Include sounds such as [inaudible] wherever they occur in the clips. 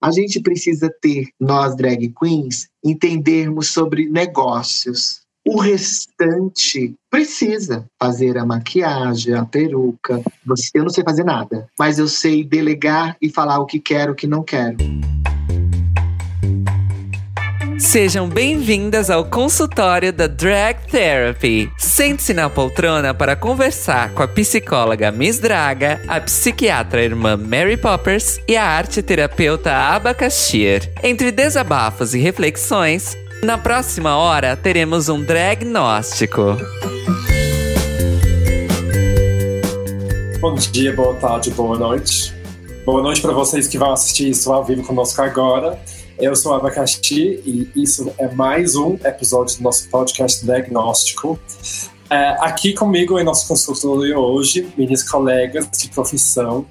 A gente precisa ter, nós drag queens, entendermos sobre negócios. O restante precisa fazer a maquiagem, a peruca. Eu não sei fazer nada, mas eu sei delegar e falar o que quero, o que não quero. Sejam bem-vindas ao consultório da Drag Therapy. Sente-se na poltrona para conversar com a psicóloga Miss Draga, a psiquiatra irmã Mary Poppers e a arte terapeuta Abacaxir. Entre desabafos e reflexões, na próxima hora teremos um dragnóstico. Bom dia, boa tarde, boa noite. Boa noite para vocês que vão assistir isso ao vivo conosco agora. Eu sou Abacaxi e isso é mais um episódio do nosso podcast diagnóstico. É, aqui comigo em nosso consultório hoje, minhas colegas de profissão.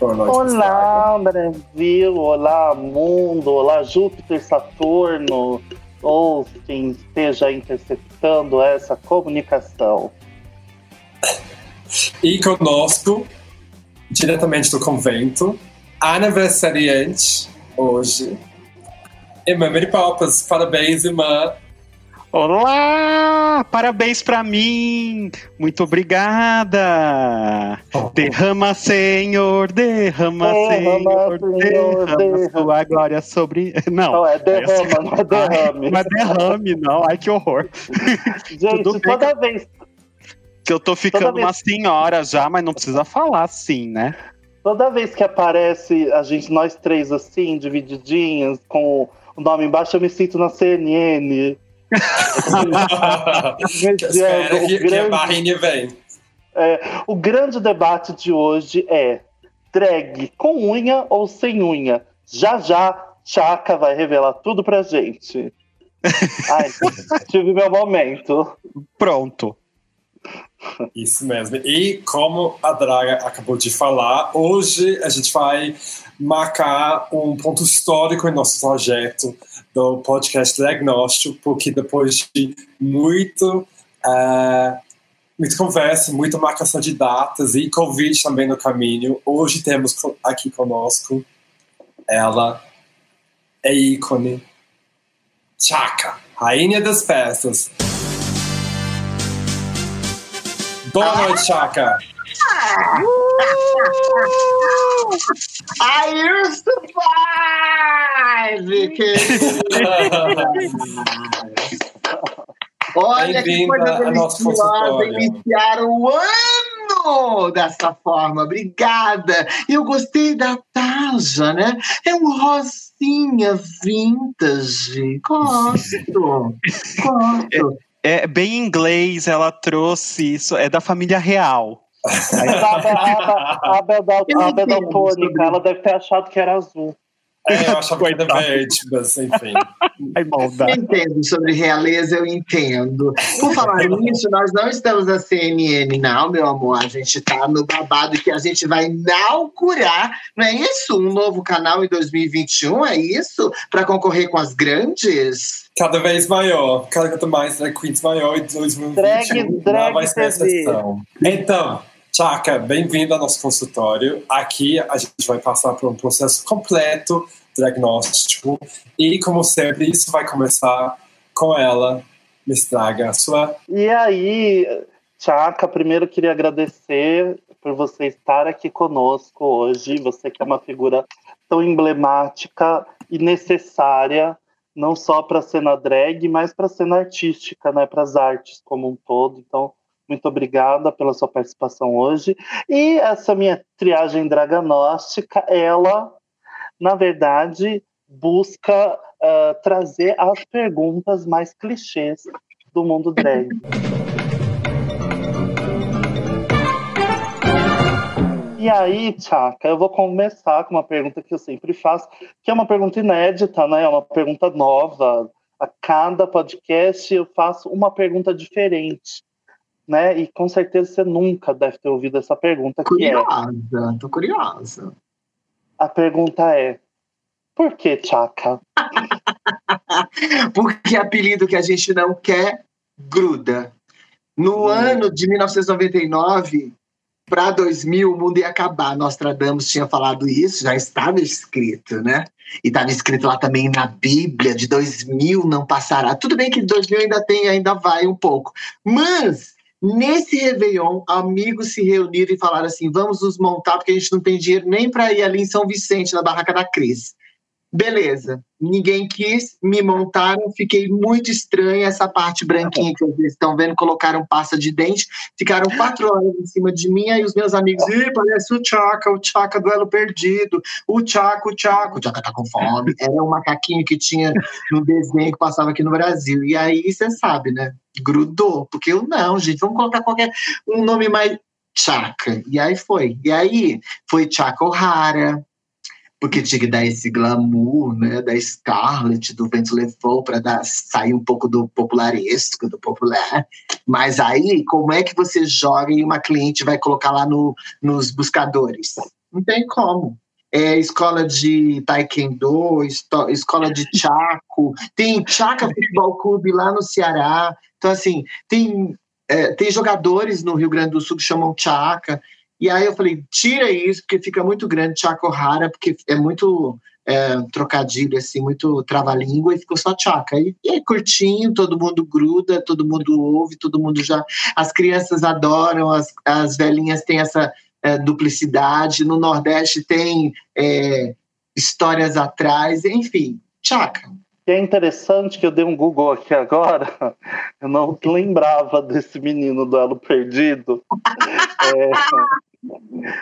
Boa noite, Olá, Brasil, olá, mundo, olá, Júpiter, Saturno, ou quem esteja interceptando essa comunicação. E conosco, diretamente do convento, aniversariante hoje. Irmã Mary parabéns, irmã. Olá! Parabéns para mim! Muito obrigada! Oh. Derrama, Senhor, derrama, Senhor, derrama, derrama sua glória sobre. [laughs] Não, não é derrama, não é derrame. Não é derrame, não. Ai, que horror. [laughs] Gente, toda vez. Que eu tô ficando uma senhora já, mas não precisa falar assim, né? Toda vez que aparece a gente, nós três assim, divididinhos, com o nome embaixo, eu me sinto na CNN. [laughs] Espera que, grande, que a barrinha vem. É, o grande debate de hoje é drag com unha ou sem unha? Já já, Chaka vai revelar tudo pra gente. [laughs] Ai, tive meu momento. Pronto. Isso mesmo. E como a Draga acabou de falar, hoje a gente vai marcar um ponto histórico em nosso projeto do podcast Diagnóstico, porque depois de muito, uh, muita conversa, muita marcação de datas e Covid também no caminho, hoje temos aqui conosco ela, é ícone, Chaka, rainha das festas. Boa noite, Chaka. I used to [laughs] Olha que coisa deliciosa iniciar o ano dessa forma. Obrigada. Eu gostei da Taja, né? É um rosinha vintage. Gosto. [laughs] Gosto é bem inglês, ela trouxe isso, é da família real. a Abel Daltônica, ela deve ter achado que era azul. É, eu achava que era verde, mas enfim. eu entendo sobre realeza, eu entendo. Por falar nisso, nós não estamos na CNN, não, meu amor. A gente está no babado que a gente vai inaugurar, não é isso? Um novo canal em 2021, é isso? Para concorrer com as grandes? Cada vez maior, cada vez mais drag queens maior em 2021. Drag, drag vai ser exceção. Então, Chaka, bem-vindo ao nosso consultório. Aqui a gente vai passar por um processo completo diagnóstico e, como sempre, isso vai começar com ela. Me estraga a sua. E aí, Chaka, primeiro queria agradecer por você estar aqui conosco hoje. Você que é uma figura tão emblemática e necessária não só para a cena drag, mas para a cena artística, né, para as artes como um todo. Então, muito obrigada pela sua participação hoje. E essa minha triagem draganóstica, ela, na verdade, busca uh, trazer as perguntas mais clichês do mundo drag. [laughs] E aí, Tchaka, eu vou começar com uma pergunta que eu sempre faço, que é uma pergunta inédita, né? É uma pergunta nova. A cada podcast eu faço uma pergunta diferente né? E com certeza você nunca deve ter ouvido essa pergunta. Curiosa, que é, tô curiosa. A pergunta é: por que Chaka? [laughs] Porque apelido que a gente não quer gruda. No hum. ano de 1999, para 2000 o mundo ia acabar. Nostradamus tinha falado isso, já estava escrito, né? E estava escrito lá também na Bíblia, de 2000 não passará. Tudo bem que 2000 ainda tem, ainda vai um pouco. Mas, nesse Réveillon, amigos se reuniram e falaram assim, vamos nos montar, porque a gente não tem dinheiro nem para ir ali em São Vicente, na Barraca da Cris. Beleza, ninguém quis, me montaram, fiquei muito estranha essa parte branquinha que vocês estão vendo, colocaram pasta de dente, ficaram quatro horas em cima de mim, aí os meus amigos, Ih, parece o Chaka, o Chaka duelo perdido, o Chaka, o Chaka, o Chaka tá com fome, era um macaquinho que tinha no desenho que passava aqui no Brasil, e aí você sabe, né, grudou, porque eu não, gente, vamos colocar qualquer, um nome mais Chaka, e aí foi, e aí foi Chaka O'Hara, porque tinha que dar esse glamour, né, da Scarlett, do Vento Levou, para sair um pouco do popularesco, do popular. Mas aí, como é que você joga e uma cliente vai colocar lá no, nos buscadores? Não tem como. É escola de taekwondo, escola de chaco, tem Chaca Futebol Clube lá no Ceará. Então, assim, tem, é, tem jogadores no Rio Grande do Sul que chamam Chaca. E aí eu falei, tira isso, porque fica muito grande Chaco Rara, porque é muito é, trocadilho, assim, muito trava-língua, e ficou só Chaca. E, e é curtinho, todo mundo gruda, todo mundo ouve, todo mundo já. As crianças adoram, as, as velhinhas têm essa é, duplicidade, no Nordeste tem é, histórias atrás, enfim, Chaca. E é interessante que eu dei um Google aqui agora, [laughs] eu não lembrava desse menino do Elo Perdido. [laughs] é,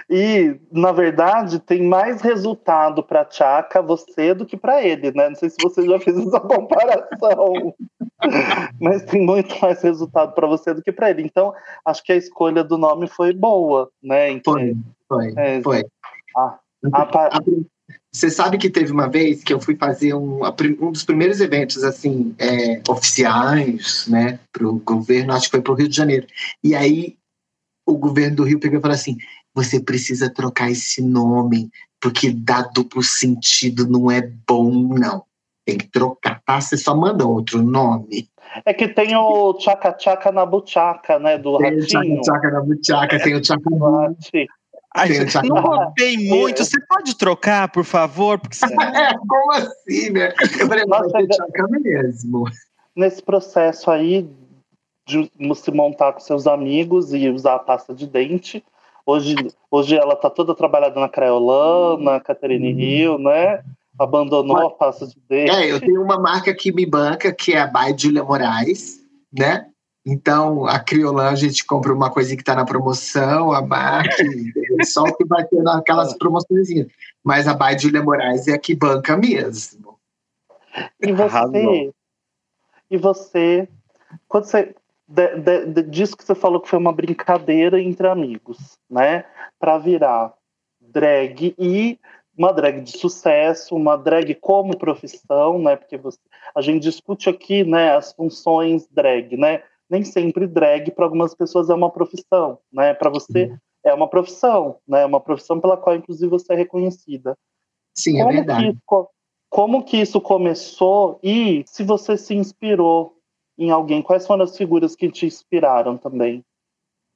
e, na verdade, tem mais resultado para Chaka você do que para ele, né? Não sei se você já fez essa [laughs] comparação, mas tem muito mais resultado para você do que para ele. Então, acho que a escolha do nome foi boa, né? Então, foi, foi, é, foi. A, a, a, você sabe que teve uma vez que eu fui fazer um, um dos primeiros eventos assim é, oficiais, né, para o governo, acho que foi para o Rio de Janeiro. E aí o governo do Rio pegou e falou assim: você precisa trocar esse nome porque dá duplo sentido, não é bom não. Tem que trocar, tá? Você só manda outro nome. É que tem o Tchaca Tchaca na Buchaca, né? Do tem Ratinho. o Tchaca Tchaca na Buchaca, tem o Tchaca Ai, não gostei muito. Você pode trocar, por favor? Porque você... [laughs] é, como assim, né? Eu falei, vai ter trocar mesmo. Nesse processo aí de se montar com seus amigos e usar a pasta de dente, hoje, hoje ela tá toda trabalhada na Craiolana, Caterine uhum. Hill, né? Abandonou Mas, a pasta de dente. É, eu tenho uma marca que me banca, que é a By Julia Moraes, né? Então, a Criolan, a gente compra uma coisinha que está na promoção, a marca, só o que vai ter naquelas [laughs] promoções. Mas a By Julia Moraes é a que banca mesmo. E você? E você? Quando você. De, de, de, disso que você falou que foi uma brincadeira entre amigos, né? Para virar drag e uma drag de sucesso, uma drag como profissão, né? Porque você, a gente discute aqui, né, as funções drag, né? nem sempre drag para algumas pessoas é uma profissão, né? Para você uhum. é uma profissão, né? É uma profissão pela qual inclusive você é reconhecida. Sim, é como é verdade. Que, como que isso começou e se você se inspirou em alguém, quais foram as figuras que te inspiraram também?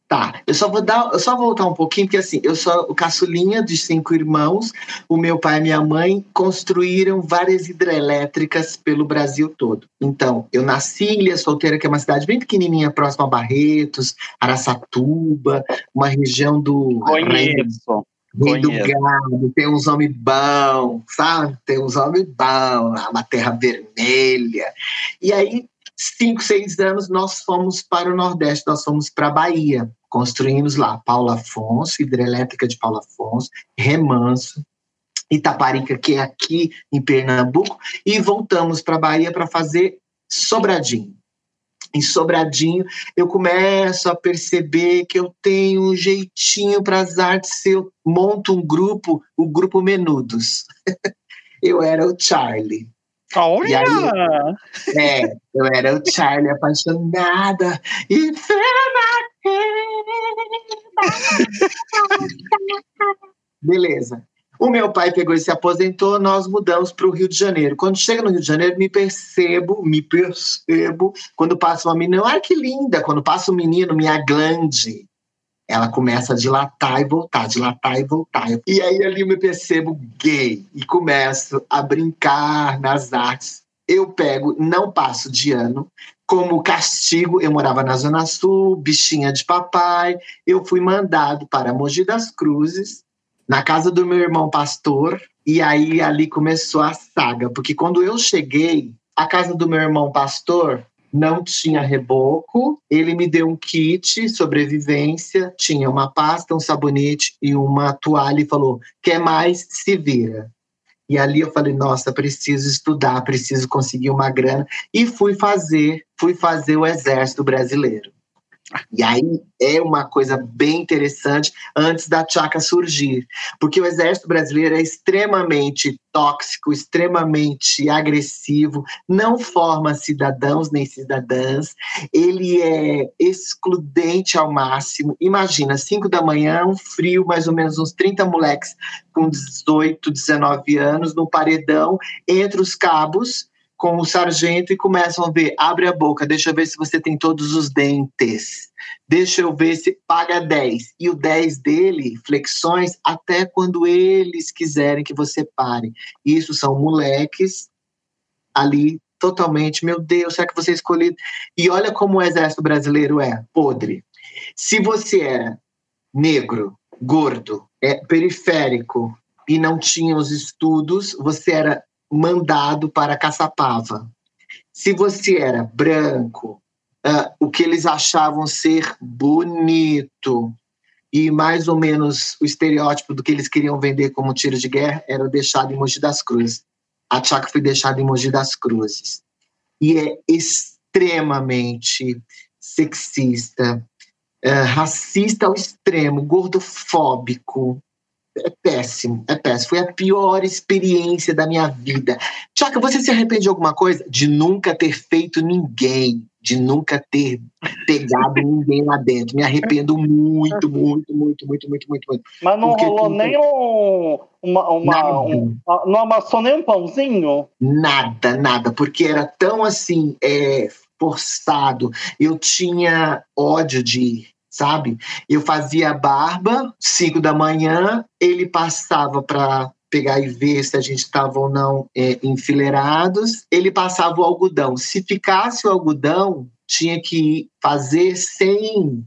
Tá, eu só vou dar, eu só voltar um pouquinho, porque assim, eu sou o caçulinha de cinco irmãos, o meu pai e minha mãe construíram várias hidrelétricas pelo Brasil todo. Então, eu nasci em Ilha Solteira, que é uma cidade bem pequenininha, próxima a Barretos, Araçatuba, uma região do... Conheço. Rei do gado, tem uns homens bons, sabe? Tem uns homens bons, uma terra vermelha. E aí, cinco, seis anos, nós fomos para o Nordeste, nós fomos para a Bahia. Construímos lá Paulo Afonso, hidrelétrica de Paulo Afonso, Remanso, Itaparica, que é aqui em Pernambuco, e voltamos para a Bahia para fazer Sobradinho. Em Sobradinho, eu começo a perceber que eu tenho um jeitinho para as artes. Eu monto um grupo, o grupo Menudos. [laughs] eu era o Charlie. Olha! Aí, é, eu era o Charlie apaixonada e Beleza. O meu pai pegou e se aposentou, nós mudamos para o Rio de Janeiro. Quando chega no Rio de Janeiro, me percebo, me percebo, quando passa uma menina, ai que linda, quando passa um menino, minha glande. Ela começa a dilatar e voltar, dilatar e voltar. E aí ali eu me percebo gay e começo a brincar nas artes. Eu pego, não passo de ano. Como castigo, eu morava na Zona Sul, bichinha de papai. Eu fui mandado para Mogi das Cruzes, na casa do meu irmão pastor. E aí ali começou a saga, porque quando eu cheguei, a casa do meu irmão pastor não tinha reboco. Ele me deu um kit sobrevivência, tinha uma pasta, um sabonete e uma toalha e falou: "Quer mais? Se vira". E ali eu falei: "Nossa, preciso estudar, preciso conseguir uma grana" e fui fazer, fui fazer o exército brasileiro. E aí é uma coisa bem interessante antes da Tchaka surgir, porque o exército brasileiro é extremamente tóxico, extremamente agressivo, não forma cidadãos nem cidadãs, ele é excludente ao máximo. Imagina, 5 da manhã, um frio, mais ou menos uns 30 moleques com 18, 19 anos no paredão, entre os cabos, com o sargento e começam a ver, abre a boca, deixa eu ver se você tem todos os dentes. Deixa eu ver se paga 10. E o 10 dele, flexões, até quando eles quiserem que você pare. Isso são moleques ali totalmente, meu Deus, será que você é escolhido? E olha como o exército brasileiro é podre. Se você era negro, gordo, é, periférico e não tinha os estudos, você era mandado para Caçapava. Se você era branco, uh, o que eles achavam ser bonito e mais ou menos o estereótipo do que eles queriam vender como tiro de guerra era deixado em Mogi das Cruzes. A Tchaka foi deixada em Mogi das Cruzes. E é extremamente sexista, uh, racista ao extremo, gordofóbico, é péssimo, é péssimo. Foi a pior experiência da minha vida. Tchaka, você se arrepende de alguma coisa? De nunca ter feito ninguém, de nunca ter pegado ninguém lá dentro. Me arrependo muito, muito, muito, muito, muito, muito, muito. Mas não Porque rolou nem um, uma, uma um, não amassou nem um pãozinho? Nada, nada, porque era tão assim, é, forçado. Eu tinha ódio de sabe? Eu fazia barba, 5 da manhã, ele passava para pegar e ver se a gente estava ou não é, enfileirados. Ele passava o algodão. Se ficasse o algodão, tinha que fazer sem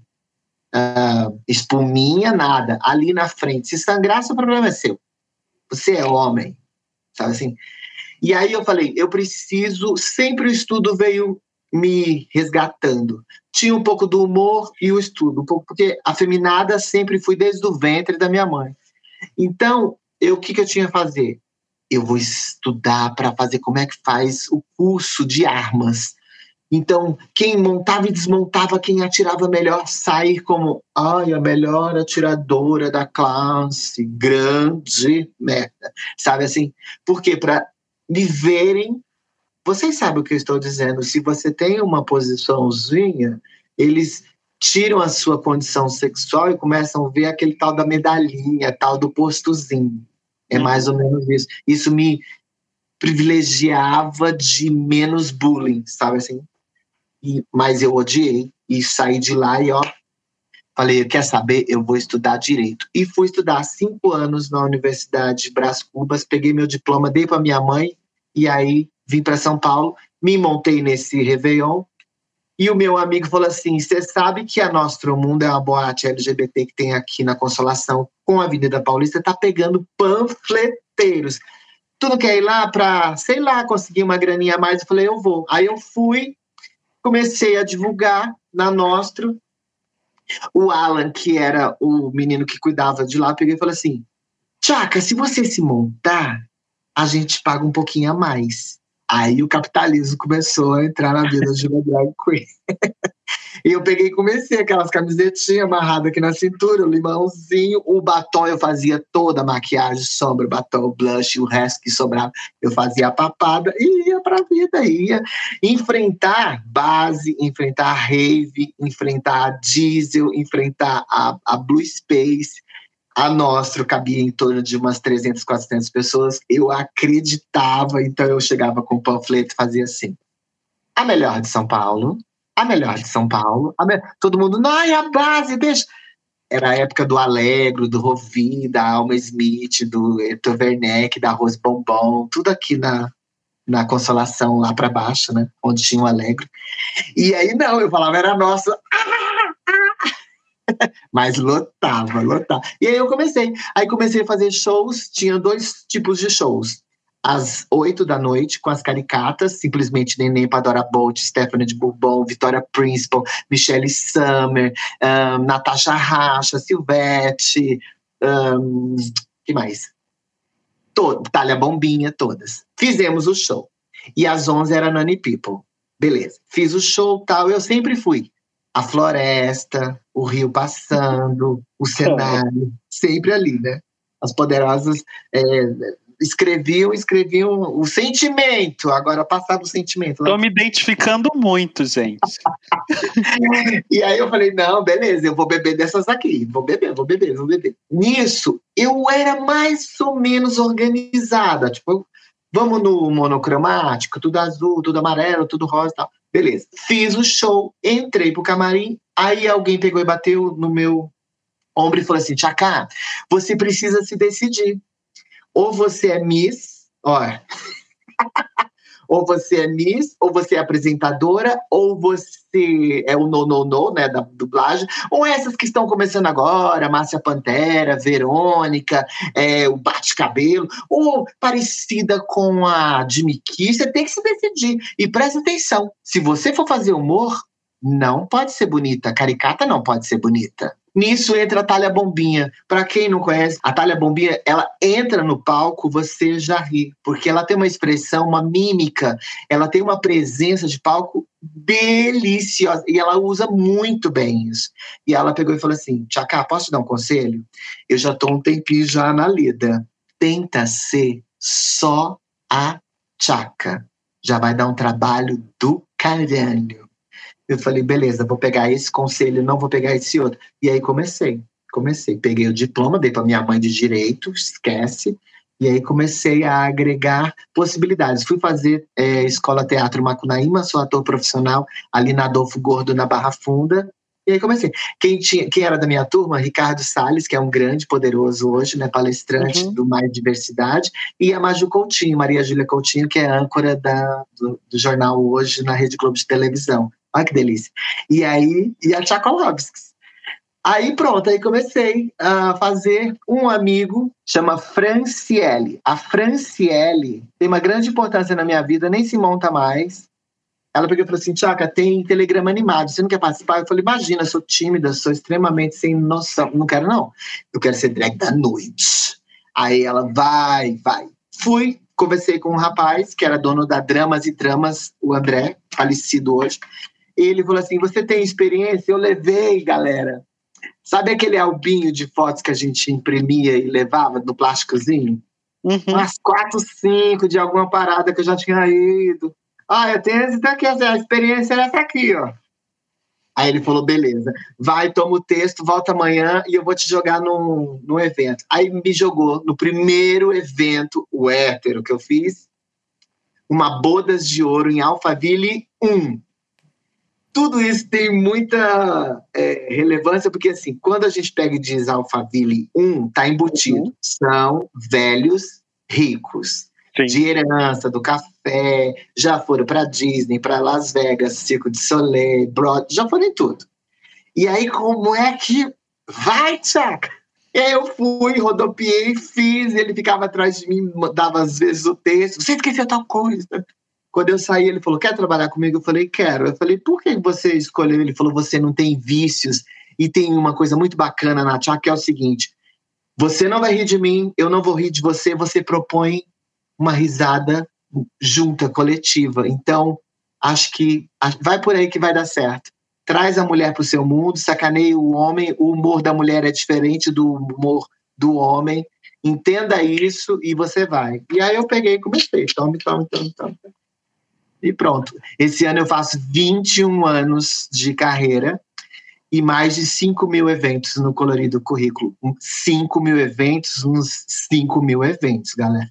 uh, espuminha, nada, ali na frente. Se sangrasse, o problema é seu. Você é homem, sabe assim? E aí eu falei, eu preciso. Sempre o estudo veio me resgatando. Tinha um pouco do humor e o estudo, porque afeminada sempre fui desde o ventre da minha mãe. Então, eu, o que, que eu tinha que fazer? Eu vou estudar para fazer como é que faz o curso de armas. Então, quem montava e desmontava, quem atirava melhor, sair como ai, a melhor atiradora da classe, grande merda. Sabe assim? Por quê? Para me verem vocês sabem o que eu estou dizendo. Se você tem uma posiçãozinha, eles tiram a sua condição sexual e começam a ver aquele tal da medalhinha, tal do postozinho. É uhum. mais ou menos isso. Isso me privilegiava de menos bullying, sabe assim? E, mas eu odiei e saí de lá e ó, falei, quer saber? Eu vou estudar direito. E fui estudar cinco anos na Universidade de Brás Cubas, peguei meu diploma, dei para minha mãe e aí vim para São Paulo, me montei nesse Réveillon, e o meu amigo falou assim: Você sabe que a Nostro Mundo é uma boate LGBT que tem aqui na Consolação com a Avenida Paulista, tá pegando panfleteiros. Tu não quer ir lá para, sei lá, conseguir uma graninha a mais? Eu falei: Eu vou. Aí eu fui, comecei a divulgar na Nostro. O Alan, que era o menino que cuidava de lá, peguei e falou assim: Tchaca, se você se montar, a gente paga um pouquinho a mais. Aí o capitalismo começou a entrar na vida de uma drag queen. [laughs] e eu peguei e comecei aquelas camisetinhas amarradas aqui na cintura, o limãozinho, o batom eu fazia toda a maquiagem, sombra, batom, blush, o resto que sobrava eu fazia a papada e ia pra vida, ia enfrentar base, enfrentar rave, enfrentar diesel, enfrentar a, a blue space, a Nostro cabia em torno de umas 300, 400 pessoas. Eu acreditava, então eu chegava com o panfleto e fazia assim: a melhor de São Paulo, a melhor de São Paulo, me... todo mundo, não, é a base, deixa. era a época do Alegro, do Rovi, da Alma Smith, do Hector Werneck, da Rose Bombom, tudo aqui na, na Consolação, lá para baixo, né? Onde tinha o Alegro. E aí, não, eu falava, era nosso. [laughs] Mas lotava, lotava. E aí eu comecei. Aí comecei a fazer shows, tinha dois tipos de shows às oito da noite com as caricatas, simplesmente Neném Padora Bolt, Stephanie de Bourbon, Vitória Principal, Michelle Summer, um, Natasha Racha, Silvete, um, que mais? Todo, Talha Bombinha, todas. Fizemos o show. E às onze era Nani People. Beleza. Fiz o show tal, eu sempre fui. A floresta, o rio passando, o [laughs] cenário, sempre ali, né? As poderosas é, escreviam, escreviam o sentimento, agora passava o sentimento. Estou me identificando muito, gente. [laughs] e aí eu falei, não, beleza, eu vou beber dessas aqui, vou beber, vou beber, vou beber. Nisso, eu era mais ou menos organizada, tipo, vamos no monocromático, tudo azul, tudo amarelo, tudo rosa e tal. Beleza, fiz o show, entrei pro camarim, aí alguém pegou e bateu no meu ombro e falou assim, Tchacá, você precisa se decidir ou você é Miss, ó. Ou você é Miss, ou você é apresentadora, ou você é o no, no, no, né, da dublagem, ou essas que estão começando agora, Márcia Pantera, Verônica, é, o Bate-Cabelo, ou parecida com a Jimmy Key, você tem que se decidir. E presta atenção, se você for fazer humor, não pode ser bonita, caricata não pode ser bonita. Nisso entra a Talha Bombinha. Para quem não conhece, a Talha Bombinha, ela entra no palco, você já ri, porque ela tem uma expressão, uma mímica, ela tem uma presença de palco deliciosa e ela usa muito bem isso. E ela pegou e falou assim: Tchacá, posso te dar um conselho? Eu já tô um tempinho já na lida. Tenta ser só a Tchaca. Já vai dar um trabalho do caralho. Eu falei, beleza, vou pegar esse conselho, não vou pegar esse outro. E aí comecei, comecei. Peguei o diploma, dei para minha mãe de direito, esquece. E aí comecei a agregar possibilidades. Fui fazer é, escola teatro Macunaíma, sou ator profissional ali na Adolfo Gordo, na Barra Funda. E aí comecei. Quem, tinha, quem era da minha turma? Ricardo Salles, que é um grande, poderoso hoje, né, palestrante uhum. do Mais Diversidade, e a Maju Coutinho, Maria Júlia Coutinho, que é âncora da, do, do jornal Hoje na Rede Globo de Televisão. Olha que delícia. E aí, e a Tchaikovsky. Aí pronto, aí comecei a fazer um amigo, chama Franciele. A Franciele tem uma grande importância na minha vida, nem se monta mais. Ela pegou e falou assim, Tchaca, tem telegrama animado, você não quer participar? Eu falei, imagina, sou tímida, sou extremamente sem noção. Não quero não, eu quero ser drag da noite. Aí ela, vai, vai. Fui, conversei com um rapaz que era dono da Dramas e Tramas, o André, falecido hoje ele falou assim: Você tem experiência? Eu levei, galera. Sabe aquele albinho de fotos que a gente imprimia e levava no plásticozinho? Uhum. Umas quatro, cinco de alguma parada que eu já tinha ido. Ah, eu tenho essa aqui, a experiência é essa aqui, ó. Aí ele falou: beleza, vai, toma o texto, volta amanhã e eu vou te jogar num, num evento. Aí me jogou no primeiro evento, o hétero que eu fiz, uma Bodas de Ouro em Alphaville 1 tudo isso tem muita é, relevância, porque assim, quando a gente pega e diz Alphaville 1, está embutido. Uhum. São velhos ricos. Sim. De herança, do café, já foram para Disney, para Las Vegas, Circo de Soleil, Broad, já foram em tudo. E aí, como é que vai, Tchaca? Aí eu fui, rodopiei, fiz, ele ficava atrás de mim, dava às vezes o texto, você esqueceu tal coisa. Quando eu saí, ele falou: Quer trabalhar comigo? Eu falei: Quero. Eu falei: Por que você escolheu? Ele falou: Você não tem vícios. E tem uma coisa muito bacana na Tchá, que é o seguinte: Você não vai rir de mim, eu não vou rir de você. Você propõe uma risada junta, coletiva. Então, acho que vai por aí que vai dar certo. Traz a mulher para o seu mundo, sacaneia o homem. O humor da mulher é diferente do humor do homem. Entenda isso e você vai. E aí eu peguei e comecei. Tome, tome, tome, tome. E pronto. Esse ano eu faço 21 anos de carreira e mais de 5 mil eventos no Colorido Currículo. 5 mil eventos, uns 5 mil eventos, galera.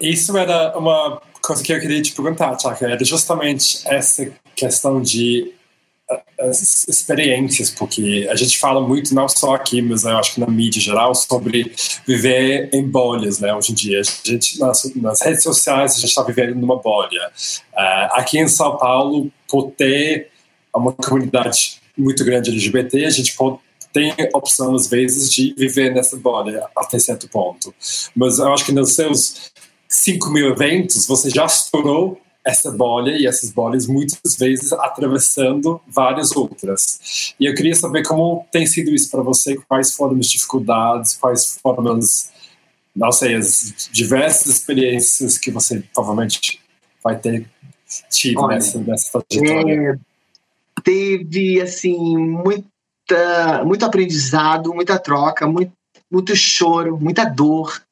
Isso era uma coisa que eu queria te perguntar, Tchaka. Era justamente essa questão de as experiências, porque a gente fala muito, não só aqui, mas eu acho que na mídia geral, sobre viver em bolhas, né? Hoje em dia, a gente, nas, nas redes sociais, a gente está vivendo numa bolha. Uh, aqui em São Paulo, por ter uma comunidade muito grande LGBT, a gente pode, tem opção, às vezes, de viver nessa bolha até certo ponto. Mas eu acho que nos seus 5 mil eventos, você já estourou essa bolha e essas bolhas muitas vezes atravessando várias outras. E eu queria saber como tem sido isso para você, quais foram as dificuldades, quais foram as, não sei, as diversas experiências que você provavelmente vai ter tido Olha, nessa, nessa trajetória. Teve, assim, muita, muito aprendizado, muita troca, muito, muito choro, muita dor,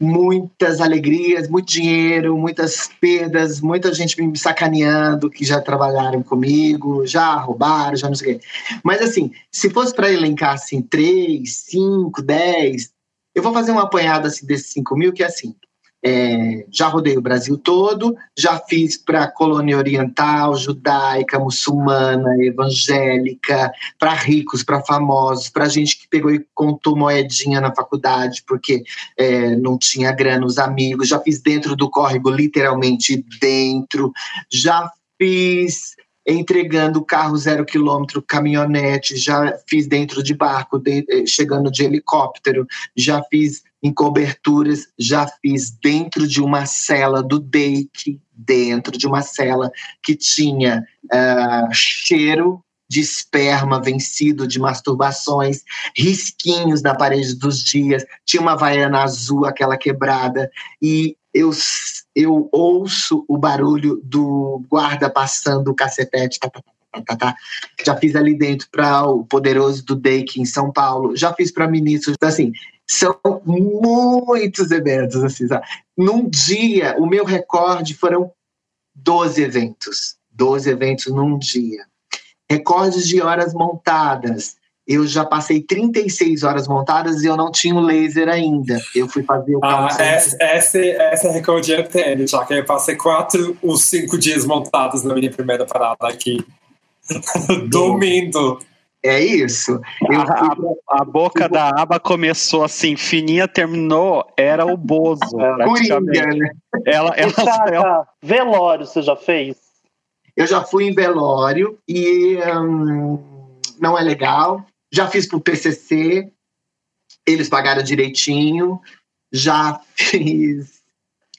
muitas alegrias, muito dinheiro, muitas perdas, muita gente me sacaneando que já trabalharam comigo, já roubaram, já não sei o quê. Mas assim, se fosse para elencar assim, três, cinco, dez, eu vou fazer uma apanhada assim, desses cinco mil, que é assim, é, já rodei o Brasil todo, já fiz para colônia oriental, judaica, muçulmana, evangélica, para ricos, para famosos, para gente que pegou e contou moedinha na faculdade porque é, não tinha grana, os amigos. Já fiz dentro do córrego, literalmente dentro. Já fiz entregando carro zero quilômetro, caminhonete, já fiz dentro de barco, de, eh, chegando de helicóptero, já fiz em coberturas, já fiz dentro de uma cela do Dake, dentro de uma cela que tinha uh, cheiro de esperma vencido, de masturbações, risquinhos na parede dos dias, tinha uma vaiana azul, aquela quebrada, e eu, eu ouço o barulho do guarda passando o cacetete, tá, tá, tá, tá, tá. já fiz ali dentro para o Poderoso do Dake em São Paulo, já fiz para ministros, assim, são muitos eventos, assim, sabe? Num dia, o meu recorde foram 12 eventos. 12 eventos num dia. Recordes de horas montadas. Eu já passei 36 horas montadas e eu não tinha o laser ainda. Eu fui fazer o ah, essa, essa, essa é recorde eu tenho, já que eu passei quatro ou cinco dias montados na minha primeira parada aqui. [laughs] Dormindo. É isso. A, a, a, boca da aba começou assim, fininha, terminou, era o Bozo. É, Coringa, né? Ela, ela, ela, Velório, você já fez? Eu já fui em velório e hum, não é legal. Já fiz pro PCC, eles pagaram direitinho. Já fiz.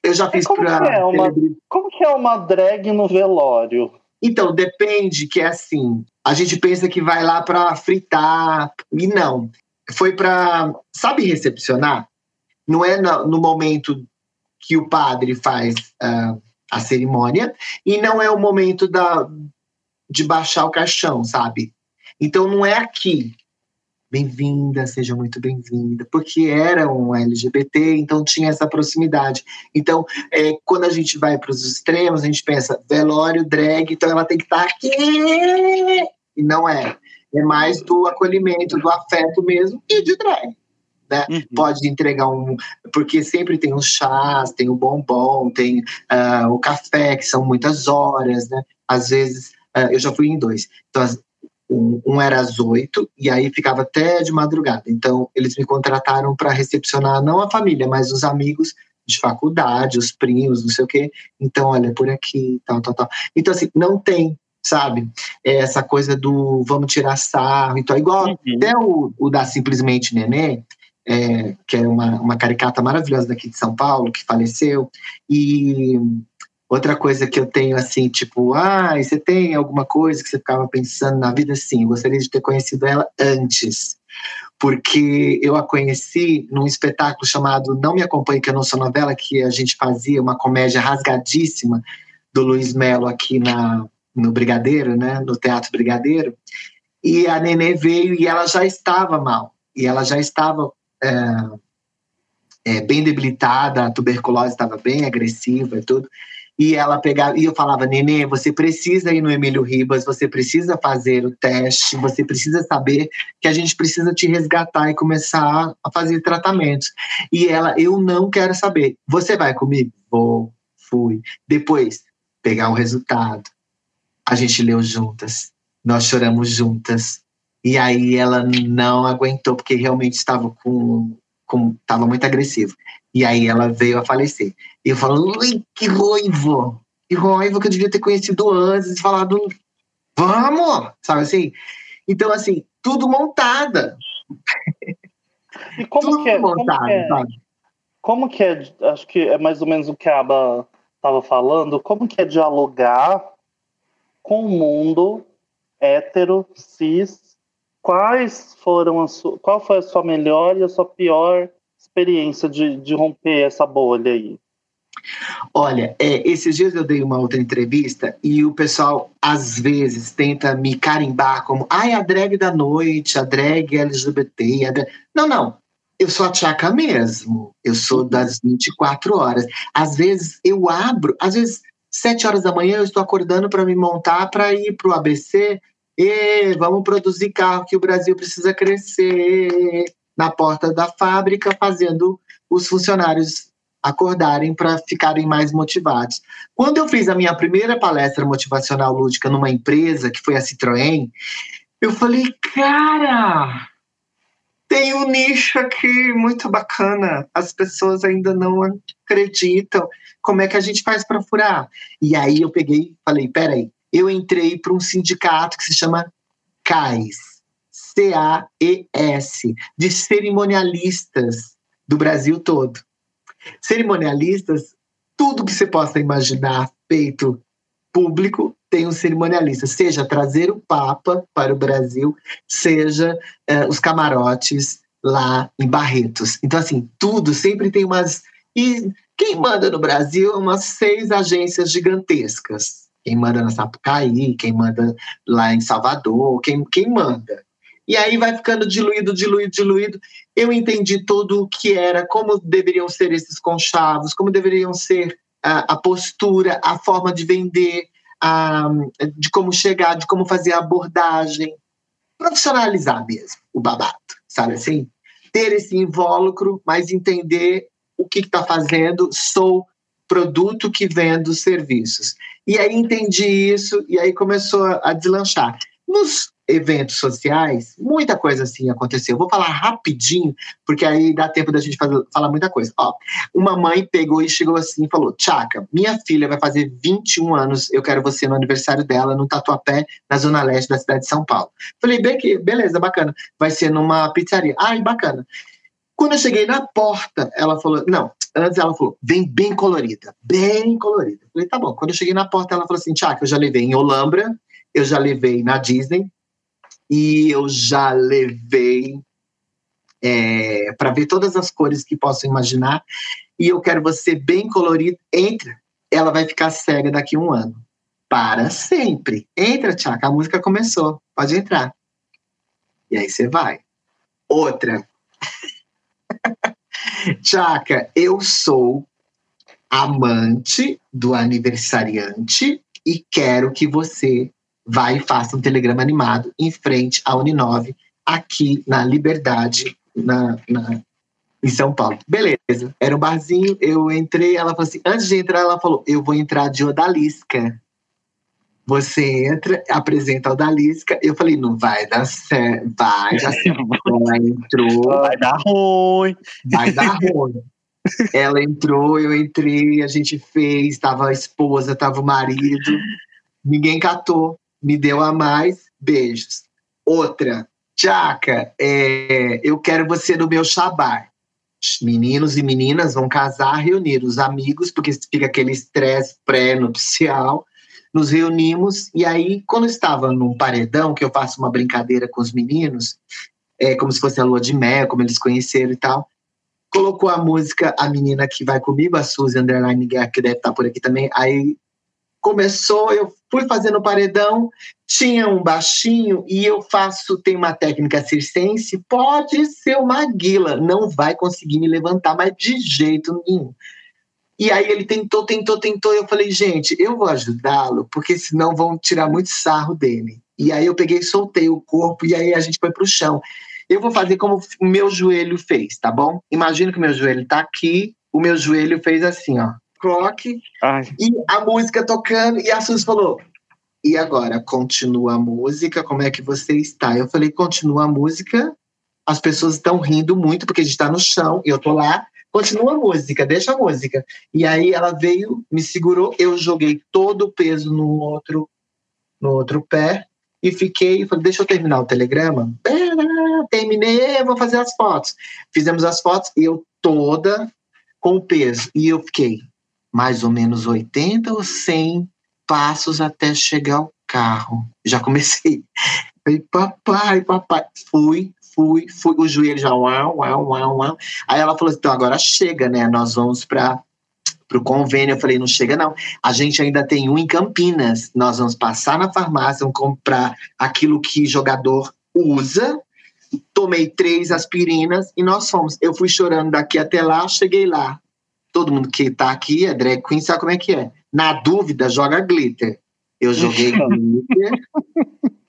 Eu já fiz como pra. Que é uma, como que é uma drag no velório? Então, depende, que é assim, a gente pensa que vai lá para fritar, e não. Foi para, sabe, recepcionar? Não é no, momento que o padre faz uh, a cerimônia, e não é o momento da, de baixar o caixão, sabe? Então, não é aqui bem-vinda, seja muito bem-vinda, porque era um LGBT, então tinha essa proximidade. Então, é, quando a gente vai para os extremos, a gente pensa velório, drag, então ela tem que estar tá aqui. E não é. É mais do acolhimento, do afeto mesmo e de drag. Né? Uhum. Pode entregar um. Porque sempre tem os chás, tem o bombom, tem uh, o café, que são muitas horas, né? Às vezes, uh, eu já fui em dois. Então, um, um, era às oito e aí ficava até de madrugada. Então, eles me contrataram para recepcionar não a família, mas os amigos de faculdade, os primos, não sei o quê. Então, olha, por aqui, tal, tal, tal. Então, assim, não tem, sabe? É essa coisa do vamos tirar sarro. Então, igual uhum. até o, o da Simplesmente Nenê, é, que é uma, uma caricata maravilhosa daqui de São Paulo, que faleceu, e Outra coisa que eu tenho assim, tipo, ah, você tem alguma coisa que você ficava pensando na vida? Sim, eu gostaria de ter conhecido ela antes. Porque eu a conheci num espetáculo chamado Não Me Acompanhe Que Eu Não Sou Novela, que a gente fazia uma comédia rasgadíssima do Luiz Melo aqui na, no Brigadeiro, né, no Teatro Brigadeiro. E a Nenê veio e ela já estava mal. E ela já estava é, é, bem debilitada, a tuberculose estava bem agressiva e tudo e ela pegava, e eu falava, Nenê, você precisa ir no Emílio Ribas, você precisa fazer o teste, você precisa saber que a gente precisa te resgatar e começar a fazer tratamentos. E ela, eu não quero saber. Você vai comigo? Vou, fui. Depois, pegar o resultado. A gente leu juntas. nós choramos juntas. E aí ela não aguentou, porque realmente estava com, com muito agressivo. E aí ela veio a falecer. E eu falo, ui, que ruivo! Que ruivo que eu devia ter conhecido antes, falado, vamos! Sabe assim? Então, assim, tudo montada. E como tudo que é? Montado, como que é, sabe? Como que é, acho que é mais ou menos o que a Aba estava falando, como que é dialogar com o mundo hétero, cis, quais foram a sua, qual foi a sua melhor e a sua pior experiência de, de romper essa bolha aí? Olha, é, esses dias eu dei uma outra entrevista e o pessoal às vezes tenta me carimbar como ai, a drag da noite, a drag LGBT. A drag... Não, não. Eu sou a tchaca mesmo. Eu sou das 24 horas. Às vezes eu abro, às vezes, 7 horas da manhã eu estou acordando para me montar para ir para o ABC e vamos produzir carro que o Brasil precisa crescer na porta da fábrica, fazendo os funcionários acordarem para ficarem mais motivados. Quando eu fiz a minha primeira palestra motivacional lúdica numa empresa, que foi a Citroën, eu falei, cara, tem um nicho aqui muito bacana. As pessoas ainda não acreditam. Como é que a gente faz para furar? E aí eu peguei falei, peraí, eu entrei para um sindicato que se chama CAES, C-A-E-S, de cerimonialistas do Brasil todo. Cerimonialistas, tudo que você possa imaginar feito público tem um cerimonialista, seja trazer o Papa para o Brasil, seja uh, os camarotes lá em Barretos. Então, assim, tudo sempre tem umas. E quem manda no Brasil é umas seis agências gigantescas quem manda na Sapucaí, quem manda lá em Salvador, quem, quem manda. E aí vai ficando diluído, diluído, diluído. Eu entendi tudo o que era, como deveriam ser esses conchavos, como deveriam ser a, a postura, a forma de vender, a, de como chegar, de como fazer a abordagem. Profissionalizar mesmo o babado, sabe assim? Ter esse invólucro, mas entender o que está fazendo. Sou produto que vendo serviços. E aí entendi isso e aí começou a deslanchar. Nos eventos sociais, muita coisa assim aconteceu. Vou falar rapidinho, porque aí dá tempo da gente fazer, falar muita coisa. Ó, uma mãe pegou e chegou assim e falou: Tchaca, minha filha vai fazer 21 anos, eu quero você no aniversário dela, no Tatuapé, na zona leste da cidade de São Paulo. Falei, bem que, beleza, bacana. Vai ser numa pizzaria. Ai, bacana. Quando eu cheguei na porta, ela falou: Não, antes ela falou: Vem bem colorida, bem colorida. Eu falei: Tá bom. Quando eu cheguei na porta, ela falou assim: Tiago, eu já levei em Olambra, eu já levei na Disney e eu já levei é, para ver todas as cores que posso imaginar. E eu quero você bem colorido. Entra, ela vai ficar cega daqui a um ano. Para sempre. Entra, Tiago, a música começou. Pode entrar. E aí você vai. Outra. [laughs] Tchaca, eu sou amante do aniversariante e quero que você vá e faça um telegrama animado em frente à Uninove, aqui na Liberdade, na, na, em São Paulo. Beleza, era um barzinho, eu entrei, ela falou assim, antes de entrar, ela falou, eu vou entrar de odalisca. Você entra, apresenta a Odalisca. Eu falei, não vai dar certo. Vai dar [laughs] certo. Ela entrou. Vai dar ruim. Vai dar ruim. Ela entrou, eu entrei, a gente fez, tava a esposa, tava o marido. Ninguém catou. Me deu a mais. Beijos. Outra. Tchaca, é, eu quero você no meu chabar. Meninos e meninas vão casar, reunir os amigos, porque fica aquele estresse pré-nupcial nos reunimos e aí, quando estava num paredão, que eu faço uma brincadeira com os meninos, é como se fosse a lua de mel, como eles conheceram e tal, colocou a música A Menina Que Vai Comigo, a Suzy Underline Guerra, que deve estar por aqui também, aí começou, eu fui fazendo paredão, tinha um baixinho e eu faço, tem uma técnica circense, pode ser uma guila, não vai conseguir me levantar, mas de jeito nenhum. E aí ele tentou, tentou, tentou. E eu falei, gente, eu vou ajudá-lo, porque senão vão tirar muito sarro dele. E aí eu peguei, soltei o corpo e aí a gente foi pro chão. Eu vou fazer como o meu joelho fez, tá bom? Imagina que o meu joelho tá aqui, o meu joelho fez assim, ó. Clock. Ai. E a música tocando, e a Suzy falou: e agora? Continua a música? Como é que você está? Eu falei: continua a música. As pessoas estão rindo muito porque a gente está no chão e eu tô lá. Continua a música, deixa a música. E aí ela veio, me segurou, eu joguei todo o peso no outro, no outro pé e fiquei, falei, deixa eu terminar o telegrama. Terminei, vou fazer as fotos. Fizemos as fotos e eu toda com o peso. E eu fiquei mais ou menos 80 ou 100 passos até chegar ao carro. Já comecei. [laughs] Falei, papai, papai. Fui, fui, fui. O joelho já, uau, uau, uau, uau. Aí ela falou assim, então agora chega, né? Nós vamos para para o convênio. Eu falei, não chega não. A gente ainda tem um em Campinas. Nós vamos passar na farmácia, vamos comprar aquilo que jogador usa. Tomei três aspirinas e nós fomos. Eu fui chorando daqui até lá, cheguei lá. Todo mundo que está aqui é drag queen, sabe como é que é. Na dúvida, joga glitter. Eu joguei [laughs] glitter.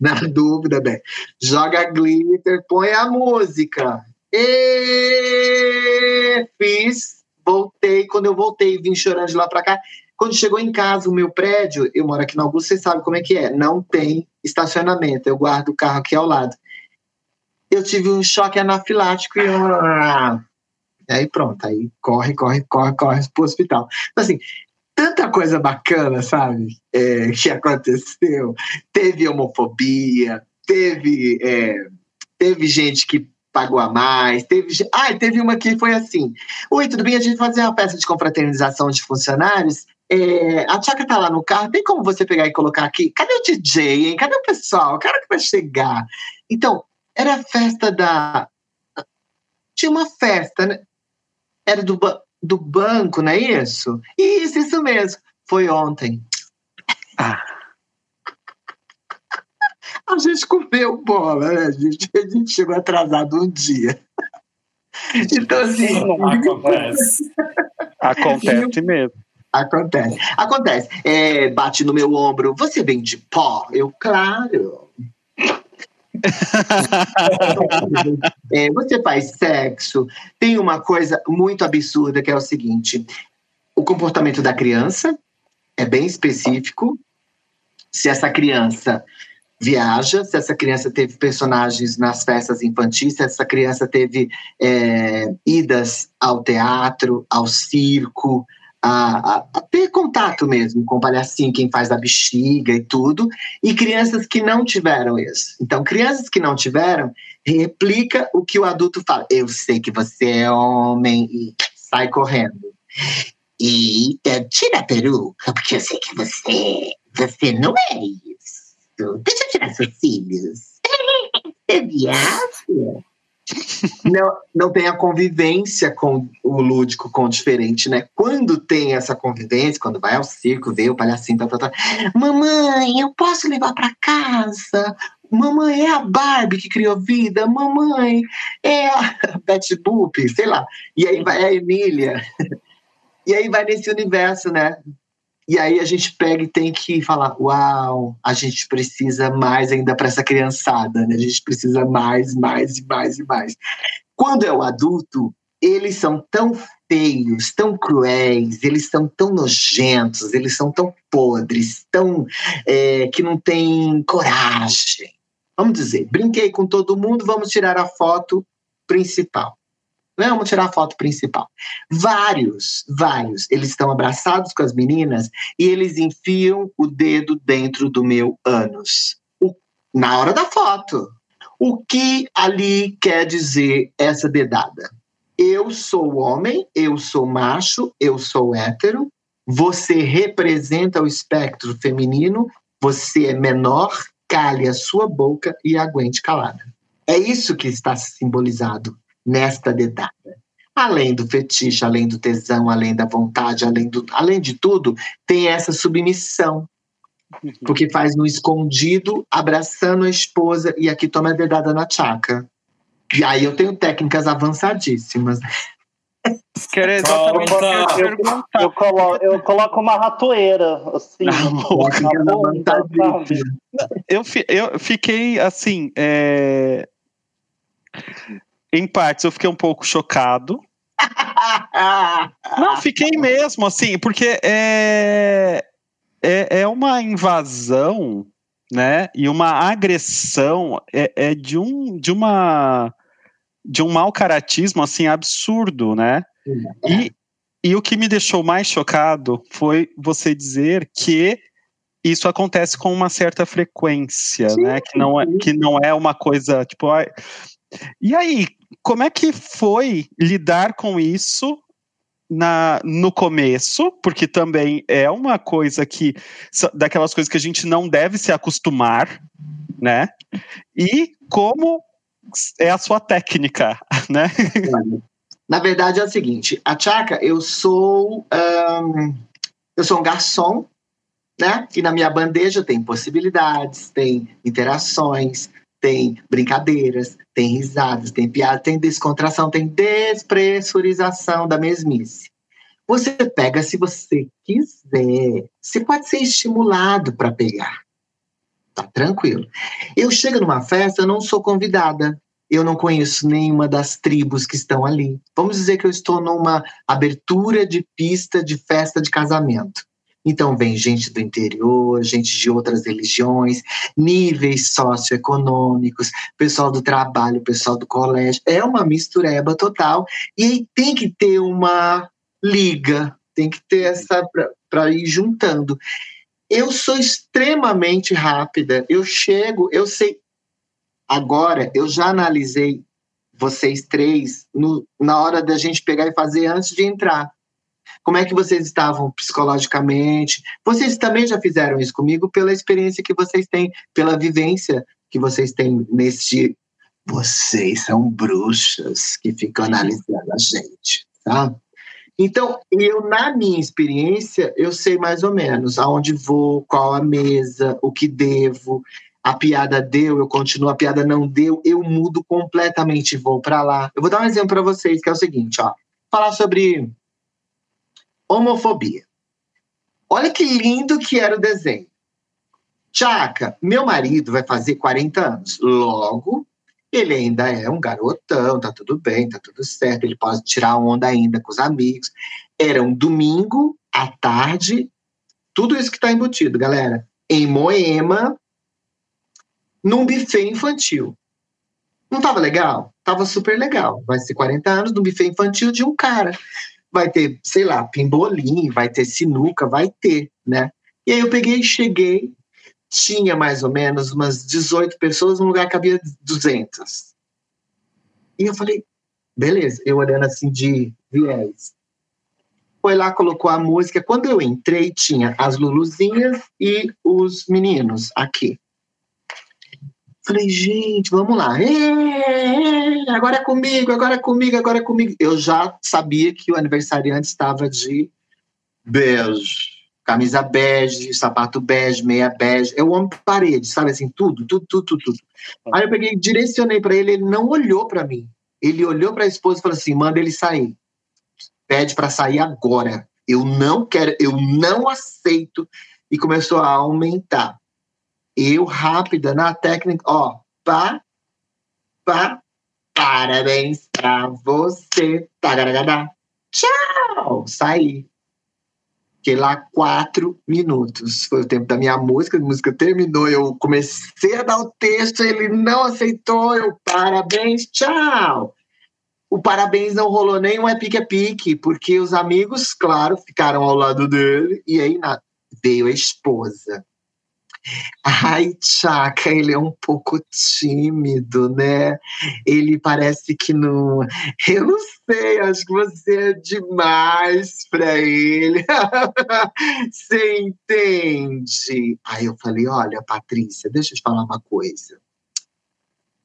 Na dúvida, bem. Joga glitter, põe a música. E fiz voltei. Quando eu voltei, vim chorando de lá para cá. Quando chegou em casa, o meu prédio, eu moro aqui na Augusta, você sabe como é que é. Não tem estacionamento. Eu guardo o carro aqui ao lado. Eu tive um choque anafilático e eu... aí pronto, aí corre, corre, corre, corre pro hospital. Então, assim, tanta coisa bacana, sabe? É, que aconteceu. Teve homofobia, teve, é, teve gente que pagou a mais. Teve, ah, teve uma que foi assim. Oi, tudo bem? A gente vai fazer uma peça de confraternização de funcionários. É, a Tchaca tá lá no carro, tem como você pegar e colocar aqui? Cadê o DJ, hein? Cadê o pessoal? O cara que vai chegar. Então, era a festa da. Tinha uma festa, né? Era do, do banco, não é isso? Isso, isso mesmo. Foi ontem. Ah. A gente comeu bola, né? A gente, a gente chegou atrasado um dia. Então, assim. Acontece. Acontece mesmo. Acontece. Acontece. É, bate no meu ombro. Você vem de pó? Eu, claro. [laughs] é, você faz sexo. Tem uma coisa muito absurda que é o seguinte: o comportamento da criança é bem específico. Se essa criança viaja, se essa criança teve personagens nas festas infantis, se essa criança teve é, idas ao teatro, ao circo, a, a, a, ter contato mesmo com o palhacinho, quem faz a bexiga e tudo, e crianças que não tiveram isso. Então, crianças que não tiveram, replica o que o adulto fala. Eu sei que você é homem e sai correndo. E tira a peruca, porque eu sei que você, você não é isso Deixa eu tirar seus cílios. [laughs] É viado? Não, não tem a convivência com o lúdico, com o diferente, né? Quando tem essa convivência, quando vai ao circo, vê o palhacinho, tá, tá, tá. Mamãe, eu posso levar para casa? Mamãe, é a Barbie que criou vida? Mamãe, é a [laughs] Betty Boop, sei lá. E aí vai a Emília. [laughs] E aí vai nesse universo, né? E aí a gente pega e tem que falar: uau, a gente precisa mais ainda para essa criançada, né? A gente precisa mais, mais e mais e mais. Quando é o adulto, eles são tão feios, tão cruéis, eles são tão nojentos, eles são tão podres, tão é, que não têm coragem. Vamos dizer, brinquei com todo mundo, vamos tirar a foto principal. Vamos tirar a foto principal. Vários, vários, eles estão abraçados com as meninas e eles enfiam o dedo dentro do meu ânus. O, na hora da foto. O que ali quer dizer essa dedada? Eu sou homem, eu sou macho, eu sou hétero, você representa o espectro feminino, você é menor, cale a sua boca e aguente calada. É isso que está simbolizado nesta dedada. Além do fetiche, além do tesão, além da vontade, além, do, além de tudo, tem essa submissão. Uhum. Porque faz no escondido, abraçando a esposa, e aqui toma a dedada na tchaca. E aí eu tenho técnicas avançadíssimas. Que era exatamente eu, eu, eu, coloco, eu coloco uma ratoeira, assim. eu, eu fiquei assim. É em partes eu fiquei um pouco chocado. Não, fiquei mesmo, assim, porque é, é, é uma invasão né? E uma agressão é, é de um de uma de um mau caratismo assim absurdo, né? E, e o que me deixou mais chocado foi você dizer que isso acontece com uma certa frequência, Sim. né? Que não é que não é uma coisa tipo, e aí, como é que foi lidar com isso na, no começo, porque também é uma coisa que daquelas coisas que a gente não deve se acostumar, né? E como é a sua técnica, [laughs] né? Na verdade é o seguinte, a Tchaka, eu sou um, eu sou um garçom, né? E na minha bandeja tem possibilidades, tem interações, tem brincadeiras, tem risadas, tem piada, tem descontração, tem despressurização da mesmice. Você pega se você quiser. Você pode ser estimulado para pegar. Tá tranquilo. Eu chego numa festa, eu não sou convidada. Eu não conheço nenhuma das tribos que estão ali. Vamos dizer que eu estou numa abertura de pista de festa de casamento. Então vem gente do interior, gente de outras religiões, níveis socioeconômicos, pessoal do trabalho, pessoal do colégio. É uma mistureba total. E aí tem que ter uma liga, tem que ter essa para ir juntando. Eu sou extremamente rápida. Eu chego, eu sei. Agora, eu já analisei vocês três no, na hora da gente pegar e fazer antes de entrar. Como é que vocês estavam psicologicamente? Vocês também já fizeram isso comigo pela experiência que vocês têm, pela vivência que vocês têm nesse. Vocês são bruxas que ficam analisando a gente, tá? Então, eu, na minha experiência, eu sei mais ou menos aonde vou, qual a mesa, o que devo. A piada deu, eu continuo, a piada não deu, eu mudo completamente e vou para lá. Eu vou dar um exemplo para vocês, que é o seguinte, ó. Falar sobre homofobia. Olha que lindo que era o desenho. Tchaca, meu marido vai fazer 40 anos. Logo, ele ainda é um garotão, tá tudo bem, tá tudo certo, ele pode tirar onda ainda com os amigos. Era um domingo à tarde, tudo isso que tá embutido, galera, em Moema, num buffet infantil. Não tava legal? Tava super legal. Vai ser 40 anos num buffet infantil de um cara vai ter, sei lá, pimbolim, vai ter sinuca, vai ter, né? E aí eu peguei e cheguei, tinha mais ou menos umas 18 pessoas, no lugar havia 200. E eu falei, beleza, eu olhando assim de viés. Foi lá, colocou a música. Quando eu entrei, tinha as Luluzinhas e os meninos aqui. Falei, gente, vamos lá. É, agora é comigo, agora é comigo, agora é comigo. Eu já sabia que o aniversariante estava de bege. Camisa bege, sapato bege, meia bege. Eu amo parede, sabe assim, tudo, tudo, tudo, tudo. tudo. Aí eu peguei, direcionei para ele, ele não olhou para mim. Ele olhou para a esposa e falou assim: manda ele sair. Pede para sair agora. Eu não quero, eu não aceito. E começou a aumentar eu rápida na técnica, ó, pá, pá, parabéns pra você, tagaragada, tchau, saí. Fiquei lá quatro minutos. Foi o tempo da minha música, a música terminou, eu comecei a dar o texto, ele não aceitou, eu parabéns, tchau. O parabéns não rolou nem um é pique é pique, porque os amigos, claro, ficaram ao lado dele, e aí na, veio a esposa. Ai, Chaka, ele é um pouco tímido, né? Ele parece que não. Eu não sei, acho que você é demais para ele. [laughs] você entende? Aí eu falei: olha, Patrícia, deixa eu te falar uma coisa.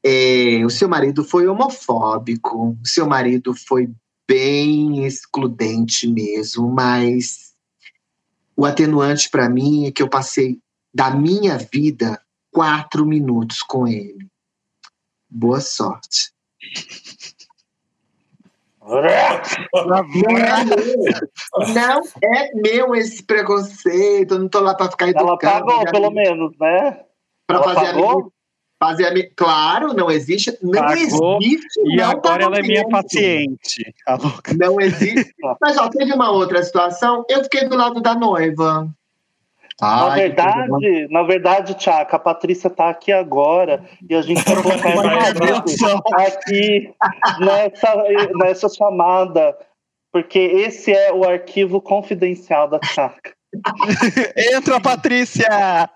É, o seu marido foi homofóbico, o seu marido foi bem excludente mesmo, mas o atenuante para mim é que eu passei da minha vida quatro minutos com ele. Boa sorte. Não é, meu, não é meu esse preconceito, eu não tô lá para ficar educando. Ela pagou, pelo menos, né? Para fazer pagou? fazer a Claro, não existe. Não Pagou, existe. E não agora ela é minha paciente. Não existe. [laughs] Mas ó, teve uma outra situação. Eu fiquei do lado da noiva. Na verdade, na verdade, Tchaka, a Patrícia está aqui agora e a gente vai colocar aqui nessa, nessa chamada, porque esse é o arquivo confidencial da Tchaka. [laughs] Entra, Patrícia!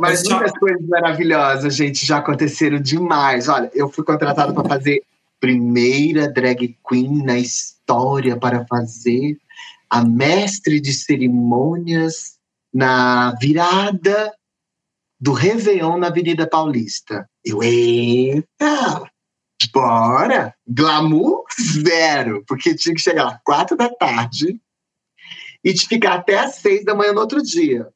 Mas muitas coisas maravilhosas, gente, já aconteceram demais. Olha, eu fui contratado para fazer primeira drag queen na história para fazer a mestre de cerimônias na virada do Réveillon na Avenida Paulista. Eu, eita, bora! Glamour zero, porque tinha que chegar às quatro da tarde e de ficar até às seis da manhã no outro dia.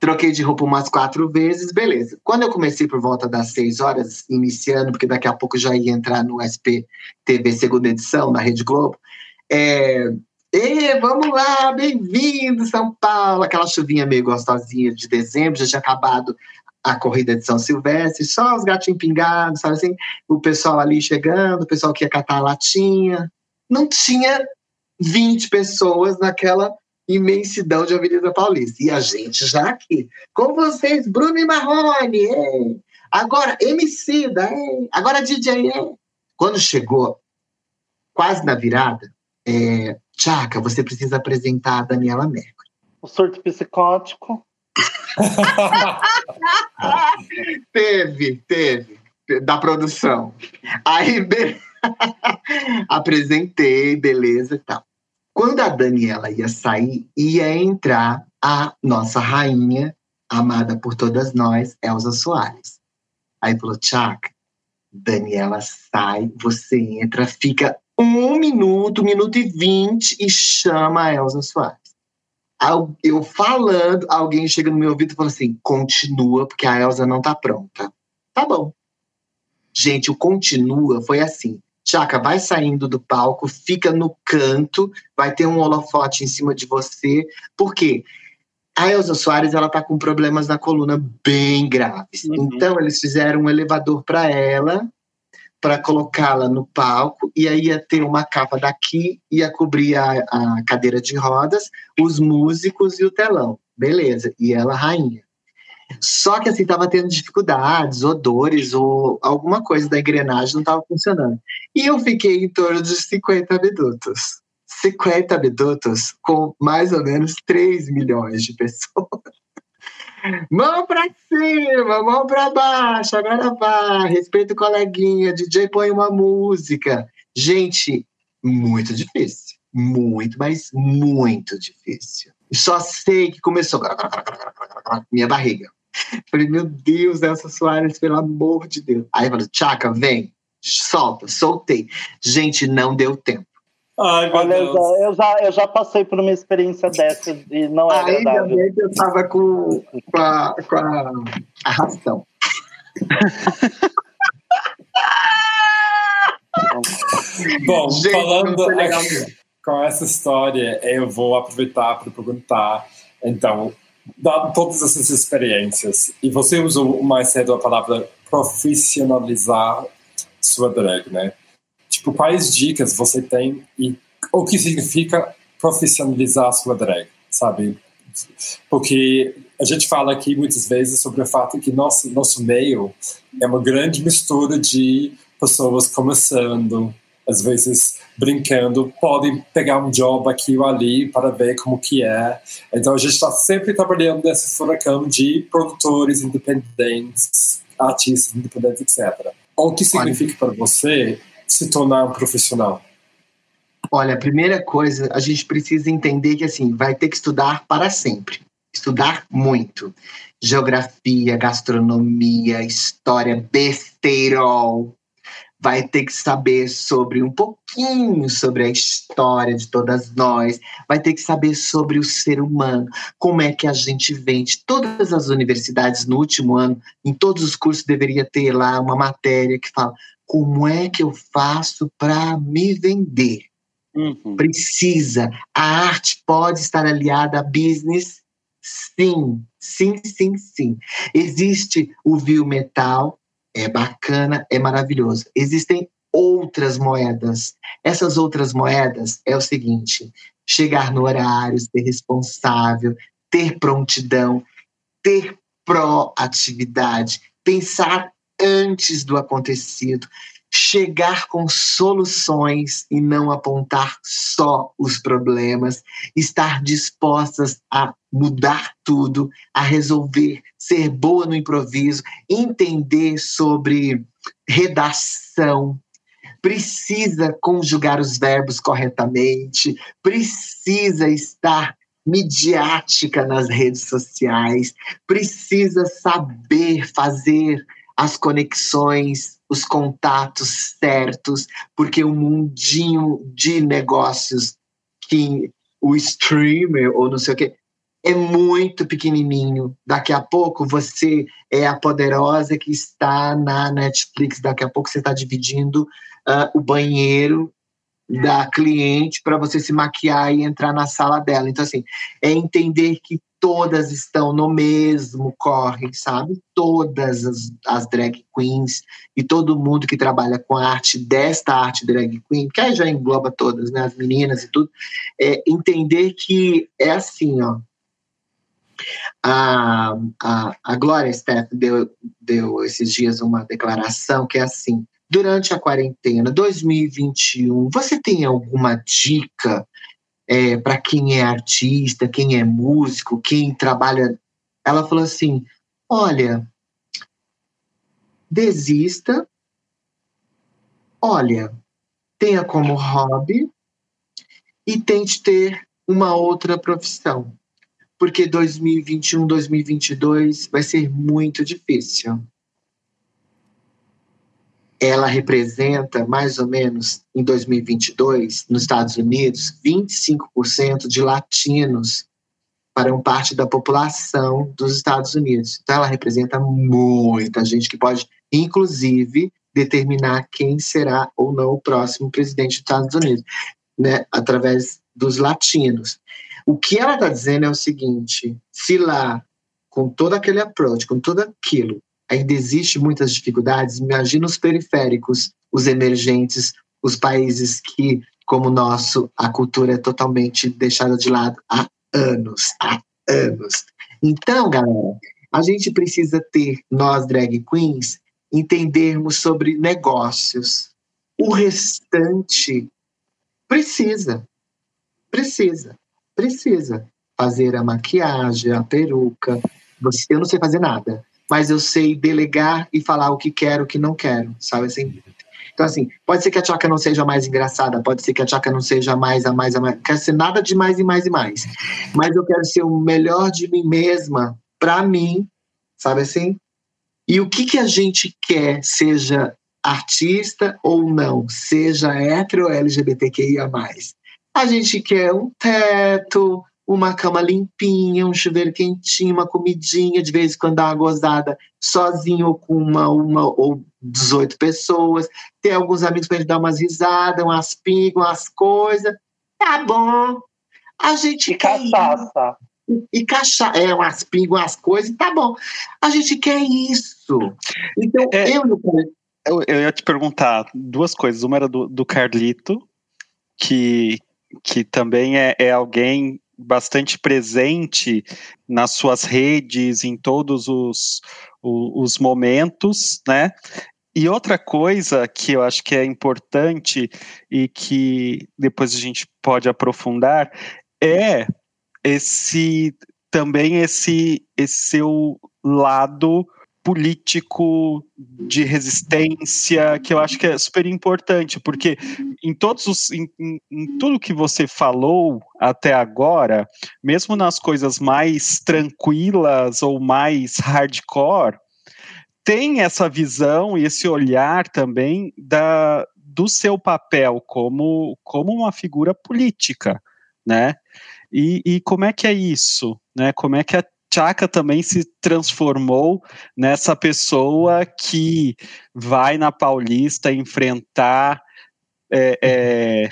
Troquei de roupa umas quatro vezes, beleza. Quando eu comecei por volta das seis horas, iniciando, porque daqui a pouco já ia entrar no SP TV segunda edição, na Rede Globo, é, e vamos lá, bem-vindo, São Paulo. Aquela chuvinha meio gostosinha de dezembro, já tinha acabado a corrida de São Silvestre, só os gatinhos pingados, sabe assim? O pessoal ali chegando, o pessoal que ia catar a latinha. Não tinha 20 pessoas naquela imensidão de Avenida Paulista. E a gente já aqui. Com vocês, Bruno e Marrone. Ei. Agora, MC, ei. agora DJ. Ei. Quando chegou, quase na virada, é, Tchaka, você precisa apresentar a Daniela Mercury. O surto psicótico. [laughs] teve, teve. Da produção. Aí, be... [laughs] apresentei, beleza e tal. Quando a Daniela ia sair, ia entrar a nossa rainha, amada por todas nós, Elza Soares. Aí falou, Tchaka, Daniela sai, você entra, fica um minuto, um minuto e vinte e chama a Elza Soares. Eu falando, alguém chega no meu ouvido e fala assim: continua, porque a Elza não tá pronta. Tá bom. Gente, o continua foi assim. Chaca, vai saindo do palco, fica no canto, vai ter um holofote em cima de você. Por quê? A Elza Soares ela tá com problemas na coluna bem graves. Uhum. Então eles fizeram um elevador para ela para colocá-la no palco, e aí ia ter uma capa daqui, ia cobrir a, a cadeira de rodas, os músicos e o telão. Beleza, e ela rainha. Só que assim, estava tendo dificuldades, odores ou alguma coisa da engrenagem não estava funcionando. E eu fiquei em torno de 50 minutos. 50 minutos com mais ou menos 3 milhões de pessoas. Mão pra cima, mão pra baixo, agora vai. Respeita o coleguinha, DJ põe uma música. Gente, muito difícil. Muito, mas muito difícil. Só sei que começou minha barriga. Falei, meu Deus, Elsa Soares, pelo amor de Deus. Aí eu falei, Tchaca, vem, solta, soltei. Gente, não deu tempo. Ai, Olha, eu já, eu já, eu, já, passei por uma experiência dessa e não é bem que eu tava com, com, a, com a arrastão. [laughs] Bom, Gente, falando com essa história, eu vou aproveitar para perguntar, então, dado todas essas experiências, e você usou mais cedo a palavra profissionalizar sua drag, né? Tipo, quais dicas você tem e o que significa profissionalizar a sua drag, sabe? Porque a gente fala aqui muitas vezes sobre o fato que nosso, nosso meio é uma grande mistura de pessoas começando, às vezes brincando, podem pegar um job aqui ou ali para ver como que é. Então a gente está sempre trabalhando nesse furacão de produtores independentes, artistas independentes, etc. O que significa para você se tornar um profissional? Olha, a primeira coisa, a gente precisa entender que assim, vai ter que estudar para sempre. Estudar muito. Geografia, gastronomia, história, besteirol. Vai ter que saber sobre um pouquinho sobre a história de todas nós, vai ter que saber sobre o ser humano, como é que a gente vende. Todas as universidades no último ano, em todos os cursos, deveria ter lá uma matéria que fala como é que eu faço para me vender? Uhum. Precisa. A arte pode estar aliada a business? Sim, sim, sim, sim. Existe o viu metal, é bacana, é maravilhoso. Existem outras moedas. Essas outras moedas é o seguinte: chegar no horário, ser responsável, ter prontidão, ter proatividade, pensar antes do acontecido, chegar com soluções e não apontar só os problemas, estar dispostas a mudar tudo, a resolver, ser boa no improviso, entender sobre redação, precisa conjugar os verbos corretamente, precisa estar midiática nas redes sociais, precisa saber fazer as conexões, os contatos certos, porque o mundinho de negócios que o streamer ou não sei o que é muito pequenininho. Daqui a pouco você é a poderosa que está na Netflix, daqui a pouco você está dividindo uh, o banheiro da cliente para você se maquiar e entrar na sala dela. Então, assim, é entender que todas estão no mesmo corre, sabe? Todas as, as, drag queens e todo mundo que trabalha com a arte desta arte drag queen, que aí já engloba todas, né? As meninas e tudo, é entender que é assim, ó. A, a, a Glória Steph deu, deu esses dias uma declaração que é assim: durante a quarentena 2021, você tem alguma dica é, para quem é artista, quem é músico, quem trabalha? Ela falou assim: olha, desista, olha, tenha como hobby e tente ter uma outra profissão. Porque 2021, 2022 vai ser muito difícil ela representa mais ou menos em 2022 nos Estados Unidos 25% de latinos para uma parte da população dos Estados Unidos. Então ela representa muita gente que pode inclusive determinar quem será ou não o próximo presidente dos Estados Unidos, né, através dos latinos. O que ela está dizendo é o seguinte: se lá, com todo aquele approach, com tudo aquilo, ainda existe muitas dificuldades. Imagina os periféricos, os emergentes, os países que, como o nosso, a cultura é totalmente deixada de lado há anos, há anos. Então, galera, a gente precisa ter, nós drag queens, entendermos sobre negócios. O restante precisa, precisa, precisa fazer a maquiagem, a peruca. Eu não sei fazer nada mas eu sei delegar e falar o que quero, o que não quero, sabe assim? Então, assim, pode ser que a Tchaka não seja mais engraçada, pode ser que a Tchaka não seja mais a mais a mais. Quero ser nada de mais e mais e mais. Mas eu quero ser o melhor de mim mesma para mim, sabe assim? E o que, que a gente quer, seja artista ou não, seja hétero ou LGBTQIA. A gente quer um teto, uma cama limpinha, um chuveiro quentinho, uma comidinha, de vez em quando dar uma gozada sozinho ou com uma, uma ou 18 pessoas, ter alguns amigos para gente dar umas risadas, umas pingas, umas coisas. Tá bom. A gente e quer cachaça. Isso. E cachaça, é, umas pingas, umas coisas, tá bom. A gente quer isso. Então, é, eu, eu, eu ia te perguntar duas coisas. Uma era do, do Carlito, que, que também é, é alguém bastante presente nas suas redes, em todos os, os, os momentos, né? E outra coisa que eu acho que é importante e que depois a gente pode aprofundar é esse também esse, esse seu lado político de resistência que eu acho que é super importante porque em todos os em, em, tudo que você falou até agora mesmo nas coisas mais tranquilas ou mais hardcore tem essa visão e esse olhar também da do seu papel como como uma figura política né? E, e como é que é isso né? Como é que a Chaka também se transformou nessa pessoa que vai na Paulista enfrentar é, é,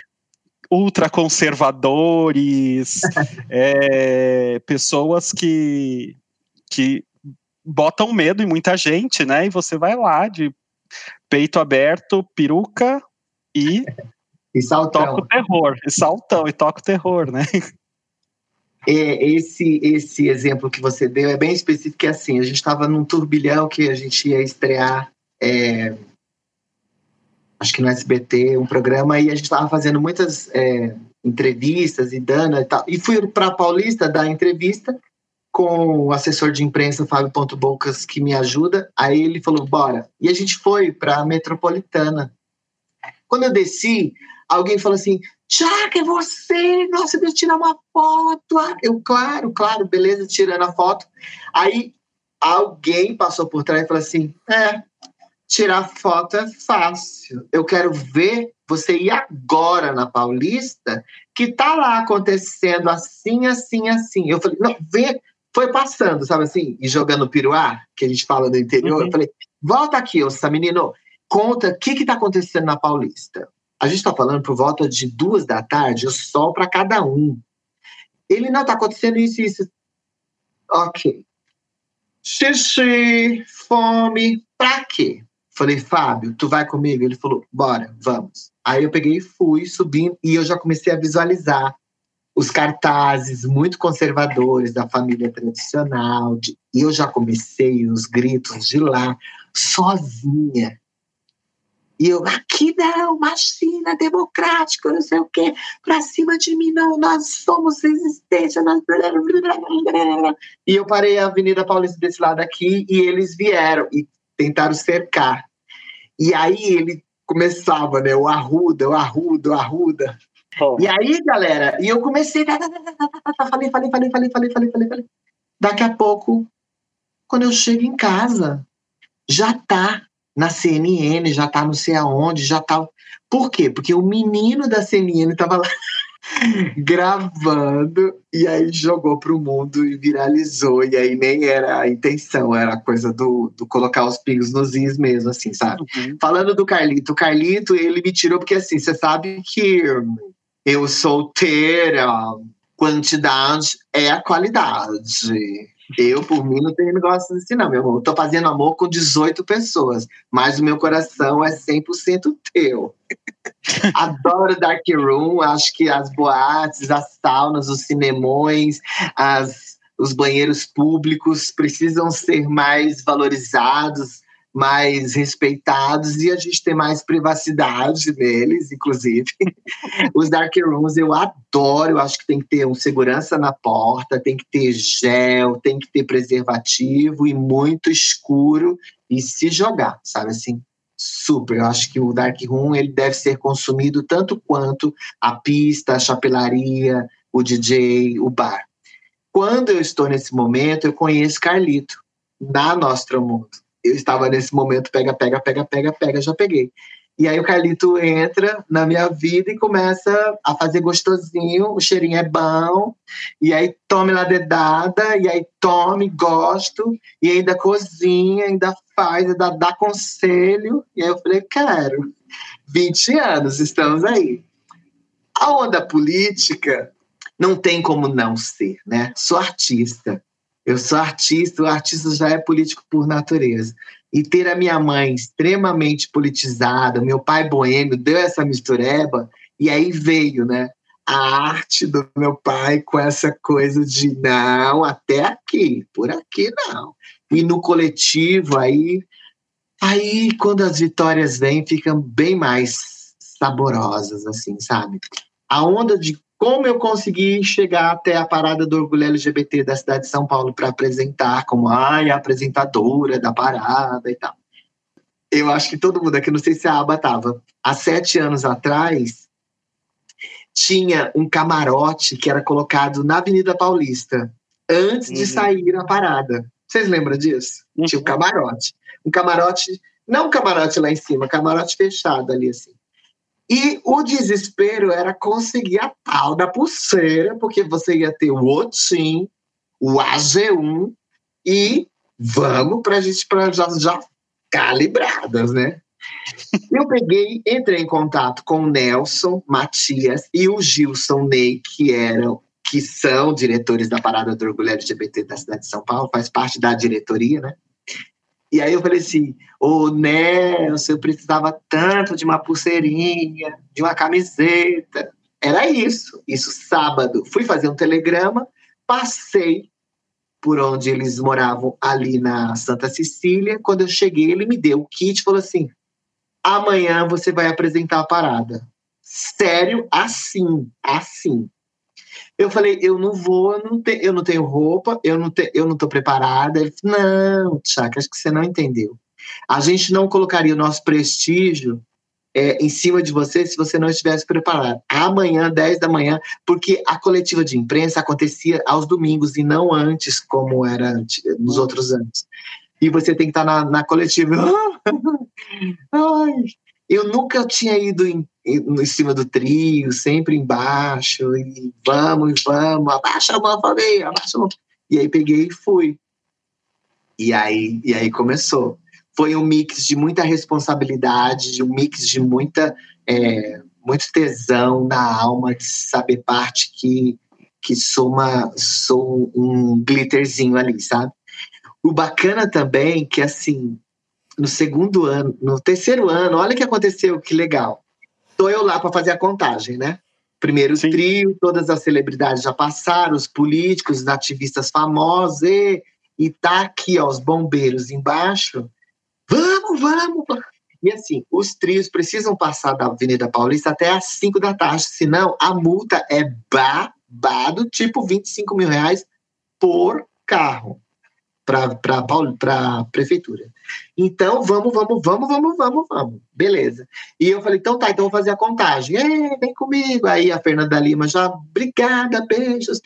ultraconservadores, [laughs] é, pessoas que, que botam medo em muita gente, né? E você vai lá de peito aberto, peruca e, e saltão. toca o terror, e saltão, e toca o terror, né? [laughs] é, esse, esse exemplo que você deu é bem específico, que é assim, a gente estava num turbilhão que a gente ia estrear, é, acho que no SBT, um programa, e a gente estava fazendo muitas é, entrevistas e dando e tal. E fui para Paulista dar entrevista com o assessor de imprensa, Fábio Ponto Bocas, que me ajuda. Aí ele falou, bora. E a gente foi para a Metropolitana. Quando eu desci, alguém falou assim, Tiago, é você? Nossa, deixa eu tirar uma foto. Ah, eu, claro, claro, beleza, tirando a foto. Aí alguém passou por trás e falou assim: é, tirar foto é fácil. Eu quero ver você ir agora na Paulista, que tá lá acontecendo assim, assim, assim. Eu falei, não, vê, foi passando, sabe assim, e jogando piruá, que a gente fala do interior. Uhum. Eu falei, volta aqui, ô menino, conta o que que tá acontecendo na Paulista. A gente está falando por volta de duas da tarde, o sol para cada um. Ele não está acontecendo isso isso. Ok. Xixi, fome, pra quê? Falei, Fábio, tu vai comigo? Ele falou, bora, vamos. Aí eu peguei e fui subindo e eu já comecei a visualizar os cartazes muito conservadores da família tradicional. De, e eu já comecei os gritos de lá, sozinha. E eu, aqui não, machina, democrático, não sei o quê, pra cima de mim não, nós somos resistência. Nós... E eu parei a Avenida Paulista desse lado aqui e eles vieram e tentaram cercar. E aí ele começava, né, o arruda, o arruda, o arruda. Oh. E aí, galera, e eu comecei, falei, falei, falei, falei, falei, falei, falei, falei. Daqui a pouco, quando eu chego em casa, já tá na CNN, já tá não sei aonde, já tá. Por quê? Porque o menino da CNN tava lá [laughs] gravando e aí jogou pro mundo e viralizou. E aí nem era a intenção, era a coisa do, do colocar os pingos nos is mesmo, assim, sabe? Uhum. Falando do Carlito, o Carlito, ele me tirou porque assim, você sabe que eu solteira, quantidade é a qualidade. Eu, por mim, não tenho negócio assim, não, meu irmão. Eu tô fazendo amor com 18 pessoas, mas o meu coração é 100% teu. [laughs] Adoro Dark Room, acho que as boates, as saunas, os cinemões, as, os banheiros públicos precisam ser mais valorizados, mais respeitados e a gente tem mais privacidade neles, inclusive. [laughs] Os dark rooms eu adoro, eu acho que tem que ter um segurança na porta, tem que ter gel, tem que ter preservativo e muito escuro e se jogar, sabe assim? Super, eu acho que o dark room ele deve ser consumido tanto quanto a pista, a chapelaria, o DJ, o bar. Quando eu estou nesse momento, eu conheço Carlito, na Mundo eu estava nesse momento pega, pega, pega, pega, pega, já peguei. E aí o Carlito entra na minha vida e começa a fazer gostosinho, o cheirinho é bom, e aí tome lá dedada, e aí tome, gosto, e ainda cozinha, ainda faz, ainda dá conselho. E aí eu falei, quero. 20 anos, estamos aí. A onda política não tem como não ser, né? Sou artista. Eu sou artista, o artista já é político por natureza. E ter a minha mãe extremamente politizada, meu pai boêmio, deu essa mistureba, e aí veio, né? A arte do meu pai com essa coisa de não, até aqui, por aqui não. E no coletivo, aí, aí quando as vitórias vêm, ficam bem mais saborosas, assim, sabe? A onda de como eu consegui chegar até a parada do orgulho LGBT da cidade de São Paulo para apresentar como ai, a apresentadora da parada e tal. Eu acho que todo mundo aqui, não sei se a aba estava, há sete anos atrás, tinha um camarote que era colocado na Avenida Paulista, antes uhum. de sair a parada. Vocês lembram disso? Uhum. Tinha um camarote. Um camarote, não um camarote lá em cima, camarote fechado ali assim. E o desespero era conseguir a tal da pulseira, porque você ia ter o OTIM, o AG1 e vamos para a gente pra já, já calibradas, né? Eu peguei, entrei em contato com o Nelson Matias e o Gilson Ney, que eram que são diretores da Parada do Orgulho LGBT da cidade de São Paulo, faz parte da diretoria, né? E aí eu falei assim, ô Nelson, eu precisava tanto de uma pulseirinha, de uma camiseta. Era isso, isso sábado. Fui fazer um telegrama, passei por onde eles moravam ali na Santa Cecília. Quando eu cheguei, ele me deu o kit e falou assim: amanhã você vai apresentar a parada. Sério, assim, assim. Eu falei, eu não vou, eu não, te, eu não tenho roupa, eu não, te, eu não tô preparada. Ele falou, não, Tchaka, acho que você não entendeu. A gente não colocaria o nosso prestígio é, em cima de você se você não estivesse preparado. Amanhã, 10 da manhã, porque a coletiva de imprensa acontecia aos domingos e não antes, como era nos outros anos. E você tem que estar na, na coletiva. [laughs] Ai, eu nunca tinha ido em, em, cima do trio, sempre embaixo, e vamos, vamos, abaixa a mão, família, abaixa a mão. E aí peguei e fui. E aí, e aí começou foi um mix de muita responsabilidade, de um mix de muita é, muito tesão na alma de saber parte que que sou uma sou um glitterzinho ali, sabe? O bacana também que assim no segundo ano, no terceiro ano, olha o que aconteceu, que legal. Tô eu lá para fazer a contagem, né? Primeiro o trio, todas as celebridades já passaram, os políticos, os ativistas famosos, e, e tá aqui, ó, os bombeiros embaixo, Vamos, vamos. E assim, os trios precisam passar da Avenida Paulista até às 5 da tarde, senão a multa é babado, tipo 25 mil reais por carro para a prefeitura. Então, vamos, vamos, vamos, vamos, vamos, vamos. Beleza. E eu falei, então tá, então vou fazer a contagem. É, vem comigo. Aí a Fernanda Lima já, obrigada, beijos.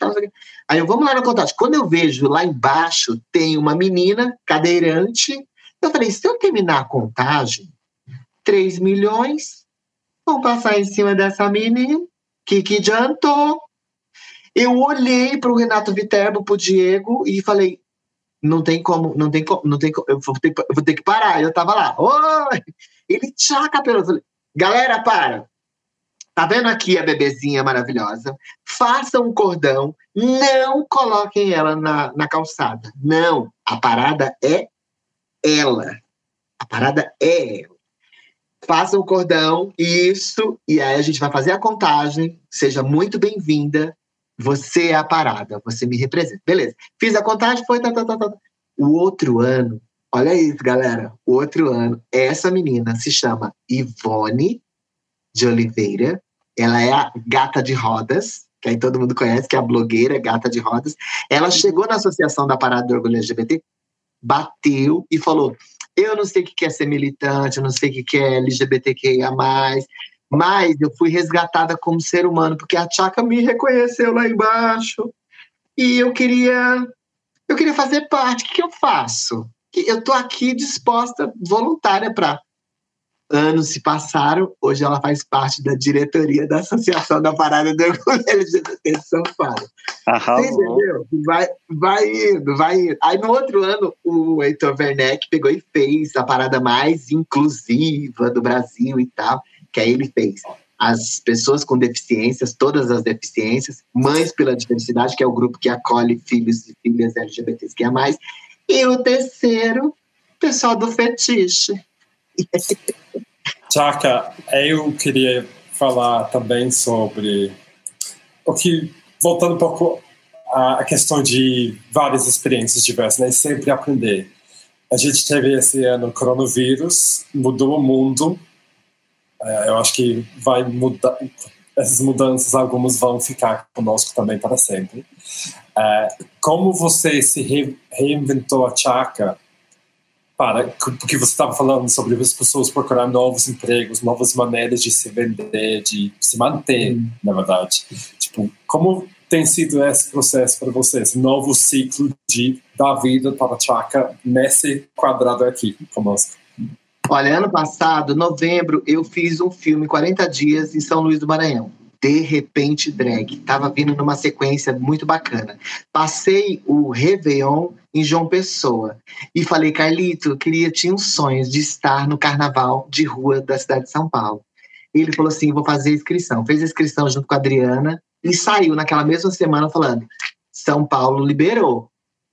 Aí eu, vamos lá na contagem. Quando eu vejo lá embaixo, tem uma menina cadeirante eu falei, se eu terminar a contagem, 3 milhões vão passar em cima dessa menina. Que que adiantou? Eu olhei para o Renato Viterbo, para o Diego e falei, não tem como, não tem como, não tem como, eu vou ter, eu vou ter que parar. Eu tava lá, oi! Ele tchaca pelo. Falei, Galera, para! Tá vendo aqui a bebezinha maravilhosa? Façam um cordão, não coloquem ela na, na calçada. Não, a parada é ela. A parada é ela. Faça o cordão, isso, e aí a gente vai fazer a contagem. Seja muito bem-vinda. Você é a parada, você me representa. Beleza. Fiz a contagem, foi. Tá, tá, tá, tá. O outro ano, olha isso, galera. O outro ano, essa menina se chama Ivone de Oliveira. Ela é a gata de rodas, que aí todo mundo conhece, que é a blogueira gata de rodas. Ela chegou na Associação da Parada do Orgulho LGBT bateu e falou: Eu não sei o que é ser militante, eu não sei o que é LGBTQIA, mas eu fui resgatada como ser humano, porque a Tchaka me reconheceu lá embaixo. E eu queria. Eu queria fazer parte. O que, que eu faço? Eu estou aqui disposta, voluntária, para anos se passaram, hoje ela faz parte da diretoria da Associação da Parada do LGBT de São Paulo. Você entendeu? Vai, vai indo, vai indo. Aí no outro ano, o Heitor Werneck pegou e fez a parada mais inclusiva do Brasil e tal, que aí ele fez as pessoas com deficiências, todas as deficiências, Mães pela Diversidade, que é o grupo que acolhe filhos e filhas LGBTs que é mais, e o terceiro, pessoal do fetiche. Chaka, eu queria falar também sobre o que, voltando um pouco à questão de várias experiências diversas, né? sempre aprender. A gente teve esse ano o coronavírus, mudou o mundo. É, eu acho que vai mudar, essas mudanças, algumas vão ficar conosco também para sempre. É, como você se reinventou a Chaka para, porque você estava falando sobre as pessoas procurar novos empregos, novas maneiras de se vender, de se manter, hum. na verdade. Tipo, como tem sido esse processo para você, esse novo ciclo de da vida para a Chaka nesse quadrado aqui conosco? Olha, ano passado, novembro, eu fiz um filme 40 dias em São Luís do Maranhão de repente drag. Tava vindo numa sequência muito bacana. Passei o Réveillon em João Pessoa e falei, Carlito, eu queria, tinha um sonho de estar no carnaval de rua da cidade de São Paulo. Ele falou assim: vou fazer a inscrição. Fez a inscrição junto com a Adriana e saiu naquela mesma semana falando: São Paulo liberou.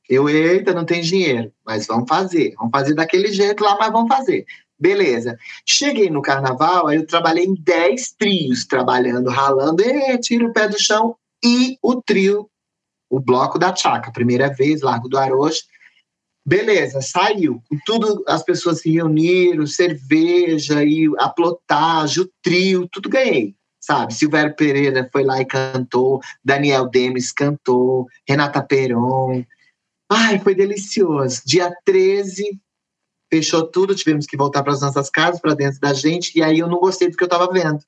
Eu, eita, não tem dinheiro, mas vamos fazer. Vamos fazer daquele jeito lá, mas vamos fazer. Beleza. Cheguei no carnaval, aí eu trabalhei em 10 trios, trabalhando, ralando, e tira o pé do chão. E o trio o bloco da Tchaca, primeira vez, Largo do Arojo. Beleza, saiu. Tudo, as pessoas se reuniram, cerveja e a plotagem, o trio, tudo ganhei, sabe? Silvério Pereira foi lá e cantou, Daniel Demes cantou, Renata Peron. Ai, foi delicioso. Dia 13, fechou tudo, tivemos que voltar para as nossas casas, para dentro da gente, e aí eu não gostei do que eu estava vendo.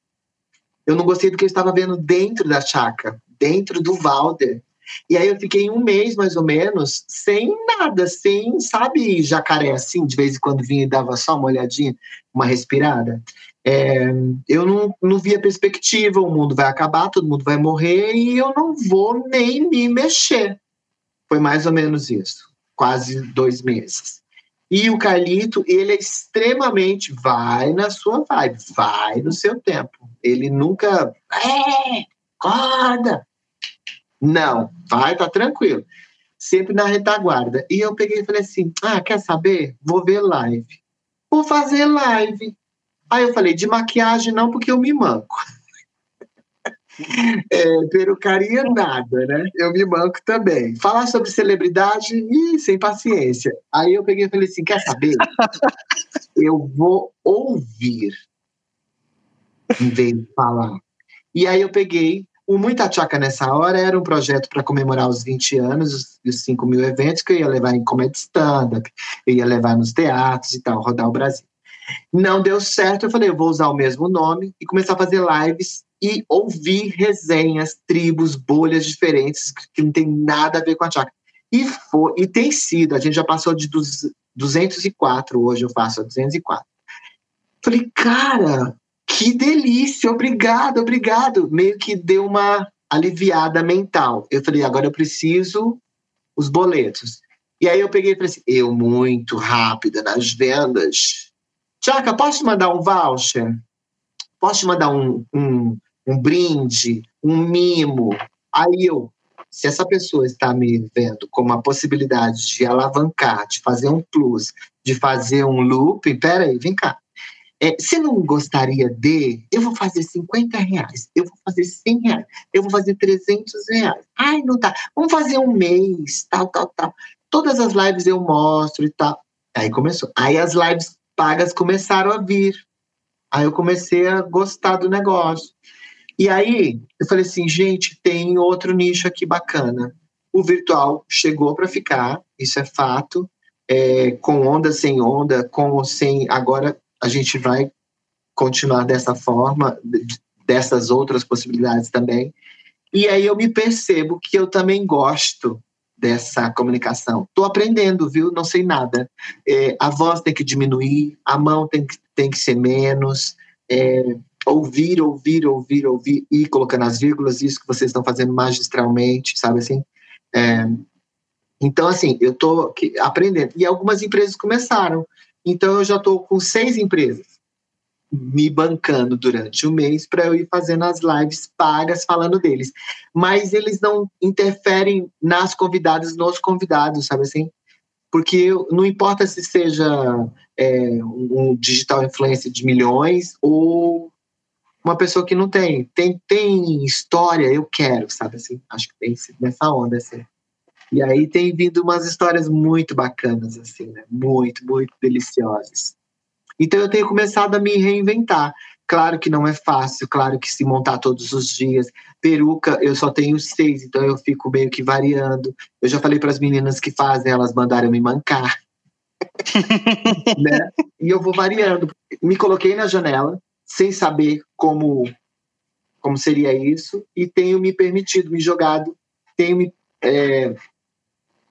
Eu não gostei do que eu estava vendo dentro da chácara, dentro do Valder. E aí eu fiquei um mês, mais ou menos, sem nada, sem, sabe, jacaré assim, de vez em quando vinha e dava só uma olhadinha, uma respirada. É, eu não, não via perspectiva, o mundo vai acabar, todo mundo vai morrer e eu não vou nem me mexer. Foi mais ou menos isso, quase dois meses. E o Carlito, ele é extremamente, vai na sua vibe, vai no seu tempo. Ele nunca, é, acorda, não, vai, tá tranquilo. Sempre na retaguarda. E eu peguei e falei assim: ah, quer saber? Vou ver live. Vou fazer live. Aí eu falei: de maquiagem não, porque eu me manco. [laughs] É, perucaria nada, né? Eu me manco também. Falar sobre celebridade, ih, sem paciência. Aí eu peguei e falei assim: quer saber? [laughs] Eu vou ouvir em vez de falar. E aí eu peguei, o Muita Tchaca nessa hora era um projeto para comemorar os 20 anos e os 5 mil eventos que eu ia levar em comédia stand-up, eu ia levar nos teatros e tal, rodar o Brasil. Não deu certo, eu falei, eu vou usar o mesmo nome e começar a fazer lives e ouvir resenhas, tribos, bolhas diferentes que não tem nada a ver com a Tchaca. E, foi, e tem sido, a gente já passou de 204, hoje eu faço a 204. Falei, cara, que delícia, obrigado, obrigado. Meio que deu uma aliviada mental. Eu falei, agora eu preciso os boletos. E aí eu peguei e falei assim, eu muito rápida nas vendas. Tchaca, posso te mandar um voucher? Posso te mandar um, um, um brinde, um mimo? Aí eu, se essa pessoa está me vendo como a possibilidade de alavancar, de fazer um plus, de fazer um loop, peraí, vem cá. É, se não gostaria de, eu vou fazer 50 reais, eu vou fazer 100 reais, eu vou fazer 300 reais. Ai, não tá. Vamos fazer um mês, tal, tal, tal. Todas as lives eu mostro e tal. Aí começou. Aí as lives pagas começaram a vir. Aí eu comecei a gostar do negócio. E aí eu falei assim, gente, tem outro nicho aqui bacana. O virtual chegou para ficar, isso é fato. É, com onda, sem onda, com ou sem. Agora a gente vai continuar dessa forma, dessas outras possibilidades também. E aí eu me percebo que eu também gosto dessa comunicação. Estou aprendendo, viu? Não sei nada. É, a voz tem que diminuir, a mão tem que, tem que ser menos. É, ouvir, ouvir, ouvir, ouvir e colocando as vírgulas, isso que vocês estão fazendo magistralmente, sabe assim? É, então, assim, eu estou aprendendo. E algumas empresas começaram. Então eu já estou com seis empresas me bancando durante o mês para eu ir fazendo as lives pagas falando deles. Mas eles não interferem nas convidadas, nos convidados, sabe assim? Porque não importa se seja é, um digital influencer de milhões ou uma pessoa que não tem. Tem, tem história, eu quero, sabe assim? Acho que tem nessa onda, assim. E aí tem vindo umas histórias muito bacanas, assim, né? Muito, muito deliciosas. Então eu tenho começado a me reinventar. Claro que não é fácil, claro que se montar todos os dias. Peruca, eu só tenho seis, então eu fico meio que variando. Eu já falei para as meninas que fazem, elas mandaram me mancar. [laughs] né? E eu vou variando. Me coloquei na janela, sem saber como, como seria isso, e tenho me permitido, me jogado, tenho me é,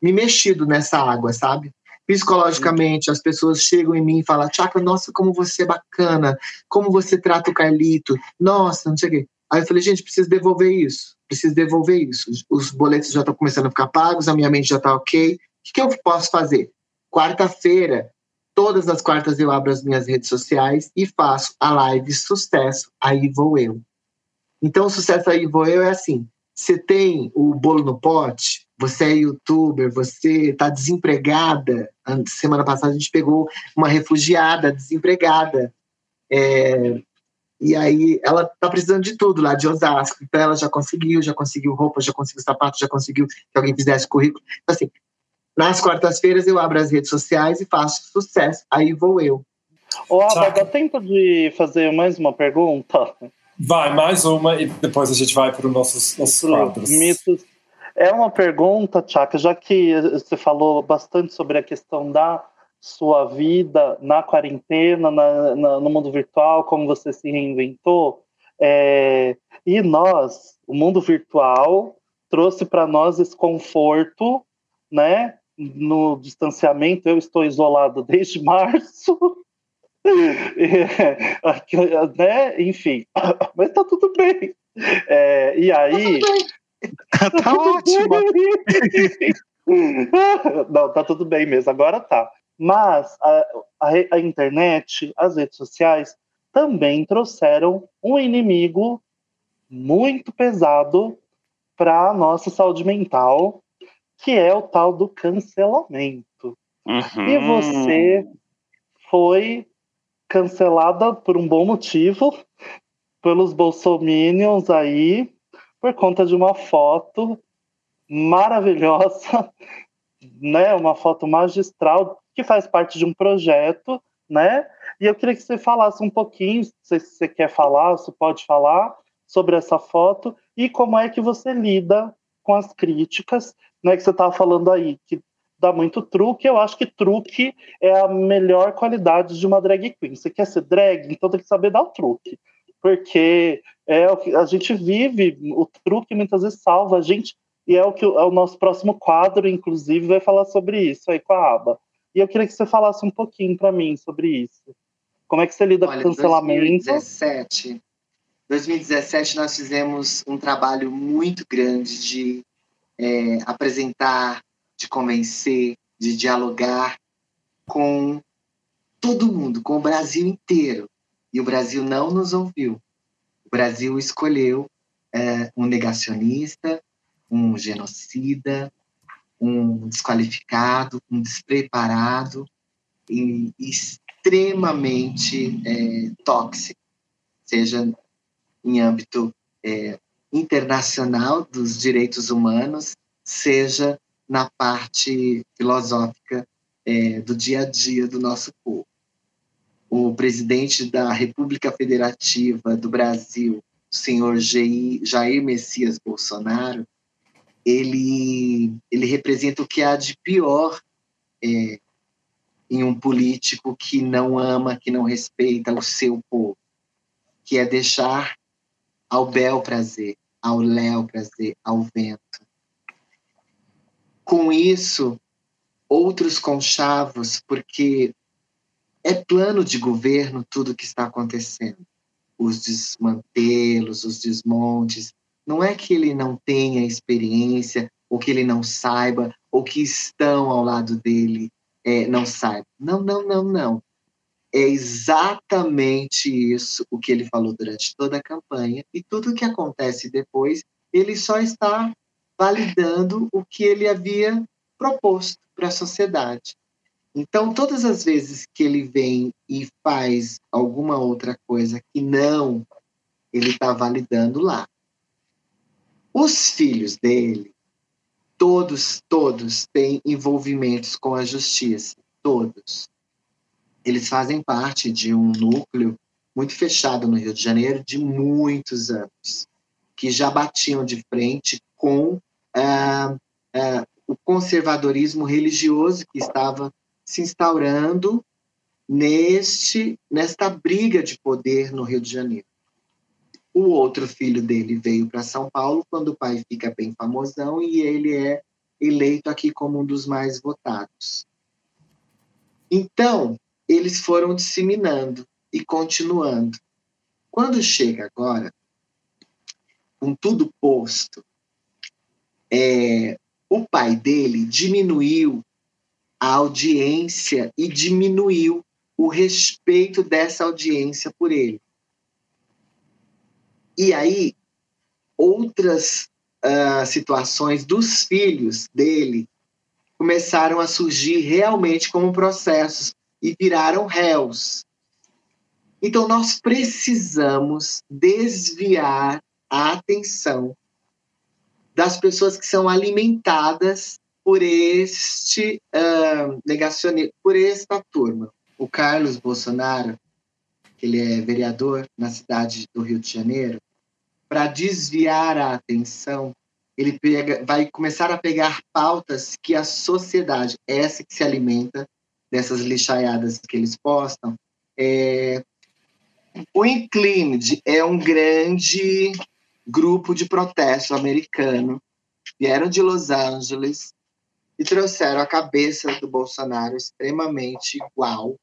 me mexido nessa água, sabe? Psicologicamente, as pessoas chegam em mim e falam: Tchaka, nossa, como você é bacana, como você trata o Carlito, nossa, não sei o quê. Aí eu falei: gente, preciso devolver isso, preciso devolver isso. Os boletos já estão começando a ficar pagos, a minha mente já está ok. O que, que eu posso fazer? Quarta-feira, todas as quartas eu abro as minhas redes sociais e faço a live Sucesso, aí vou eu. Então, o sucesso aí vou eu é assim: você tem o bolo no pote, você é youtuber, você está desempregada. Semana passada a gente pegou uma refugiada desempregada. É, E aí ela tá precisando de tudo lá de Osasco. Então ela já conseguiu, já conseguiu roupa, já conseguiu sapato, já conseguiu que alguém fizesse currículo. Então, assim, nas quartas-feiras eu abro as redes sociais e faço sucesso. Aí vou eu. Ô, Aba, dá tempo de fazer mais uma pergunta? Vai, mais uma e depois a gente vai para os nossos, nossos quadros. Mitos. É uma pergunta, Tchaka, já que você falou bastante sobre a questão da sua vida na quarentena, na, na, no mundo virtual, como você se reinventou. É, e nós, o mundo virtual, trouxe para nós esse conforto, né? No distanciamento, eu estou isolado desde [laughs] março. É, né? Enfim, [coughs] mas tá tudo bem. É, e aí. Tá, tá ótimo. [laughs] Não, tá tudo bem mesmo, agora tá. Mas a, a, a internet, as redes sociais, também trouxeram um inimigo muito pesado para a nossa saúde mental, que é o tal do cancelamento. Uhum. E você foi cancelada por um bom motivo pelos bolsominions aí, por conta de uma foto maravilhosa, [laughs] né, uma foto magistral que faz parte de um projeto, né? E eu queria que você falasse um pouquinho, se você quer falar, se pode falar sobre essa foto e como é que você lida com as críticas, né? Que você estava falando aí, que dá muito truque. Eu acho que truque é a melhor qualidade de uma drag queen. Você quer ser drag, então tem que saber dar o truque, porque é o que a gente vive. O truque muitas vezes salva a gente e é o que é o nosso próximo quadro, inclusive, vai falar sobre isso aí com a aba. E eu queria que você falasse um pouquinho para mim sobre isso. Como é que você lida Olha, com cancelamento? 2017, 2017 nós fizemos um trabalho muito grande de é, apresentar, de convencer, de dialogar com todo mundo, com o Brasil inteiro. E o Brasil não nos ouviu. O Brasil escolheu é, um negacionista, um genocida, um desqualificado, um despreparado e extremamente é, tóxico, seja em âmbito é, internacional dos direitos humanos, seja na parte filosófica é, do dia a dia do nosso povo. O presidente da República Federativa do Brasil, o senhor Jair Messias Bolsonaro, ele, ele representa o que há de pior é, em um político que não ama, que não respeita o seu povo, que é deixar ao bel prazer, ao léu prazer, ao vento. Com isso, outros conchavos, porque é plano de governo tudo que está acontecendo. Os desmantelos, os desmontes, não é que ele não tenha experiência, ou que ele não saiba, ou que estão ao lado dele é, não saibam. Não, não, não, não. É exatamente isso o que ele falou durante toda a campanha, e tudo o que acontece depois, ele só está validando o que ele havia proposto para a sociedade. Então, todas as vezes que ele vem e faz alguma outra coisa que não, ele está validando lá. Os filhos dele, todos, todos têm envolvimentos com a justiça, todos. Eles fazem parte de um núcleo muito fechado no Rio de Janeiro de muitos anos, que já batiam de frente com ah, ah, o conservadorismo religioso que estava se instaurando neste nesta briga de poder no Rio de Janeiro. O outro filho dele veio para São Paulo quando o pai fica bem famosão e ele é eleito aqui como um dos mais votados. Então, eles foram disseminando e continuando. Quando chega agora, com tudo posto, é, o pai dele diminuiu a audiência e diminuiu o respeito dessa audiência por ele. E aí, outras uh, situações dos filhos dele começaram a surgir realmente como processos e viraram réus. Então, nós precisamos desviar a atenção das pessoas que são alimentadas por este uh, negacionismo, por esta turma. O Carlos Bolsonaro, ele é vereador na cidade do Rio de Janeiro, para desviar a atenção, ele pega, vai começar a pegar pautas que a sociedade, essa que se alimenta dessas lixaiadas que eles postam, é, o Inclined é um grande grupo de protesto americano. Vieram de Los Angeles e trouxeram a cabeça do Bolsonaro extremamente igual,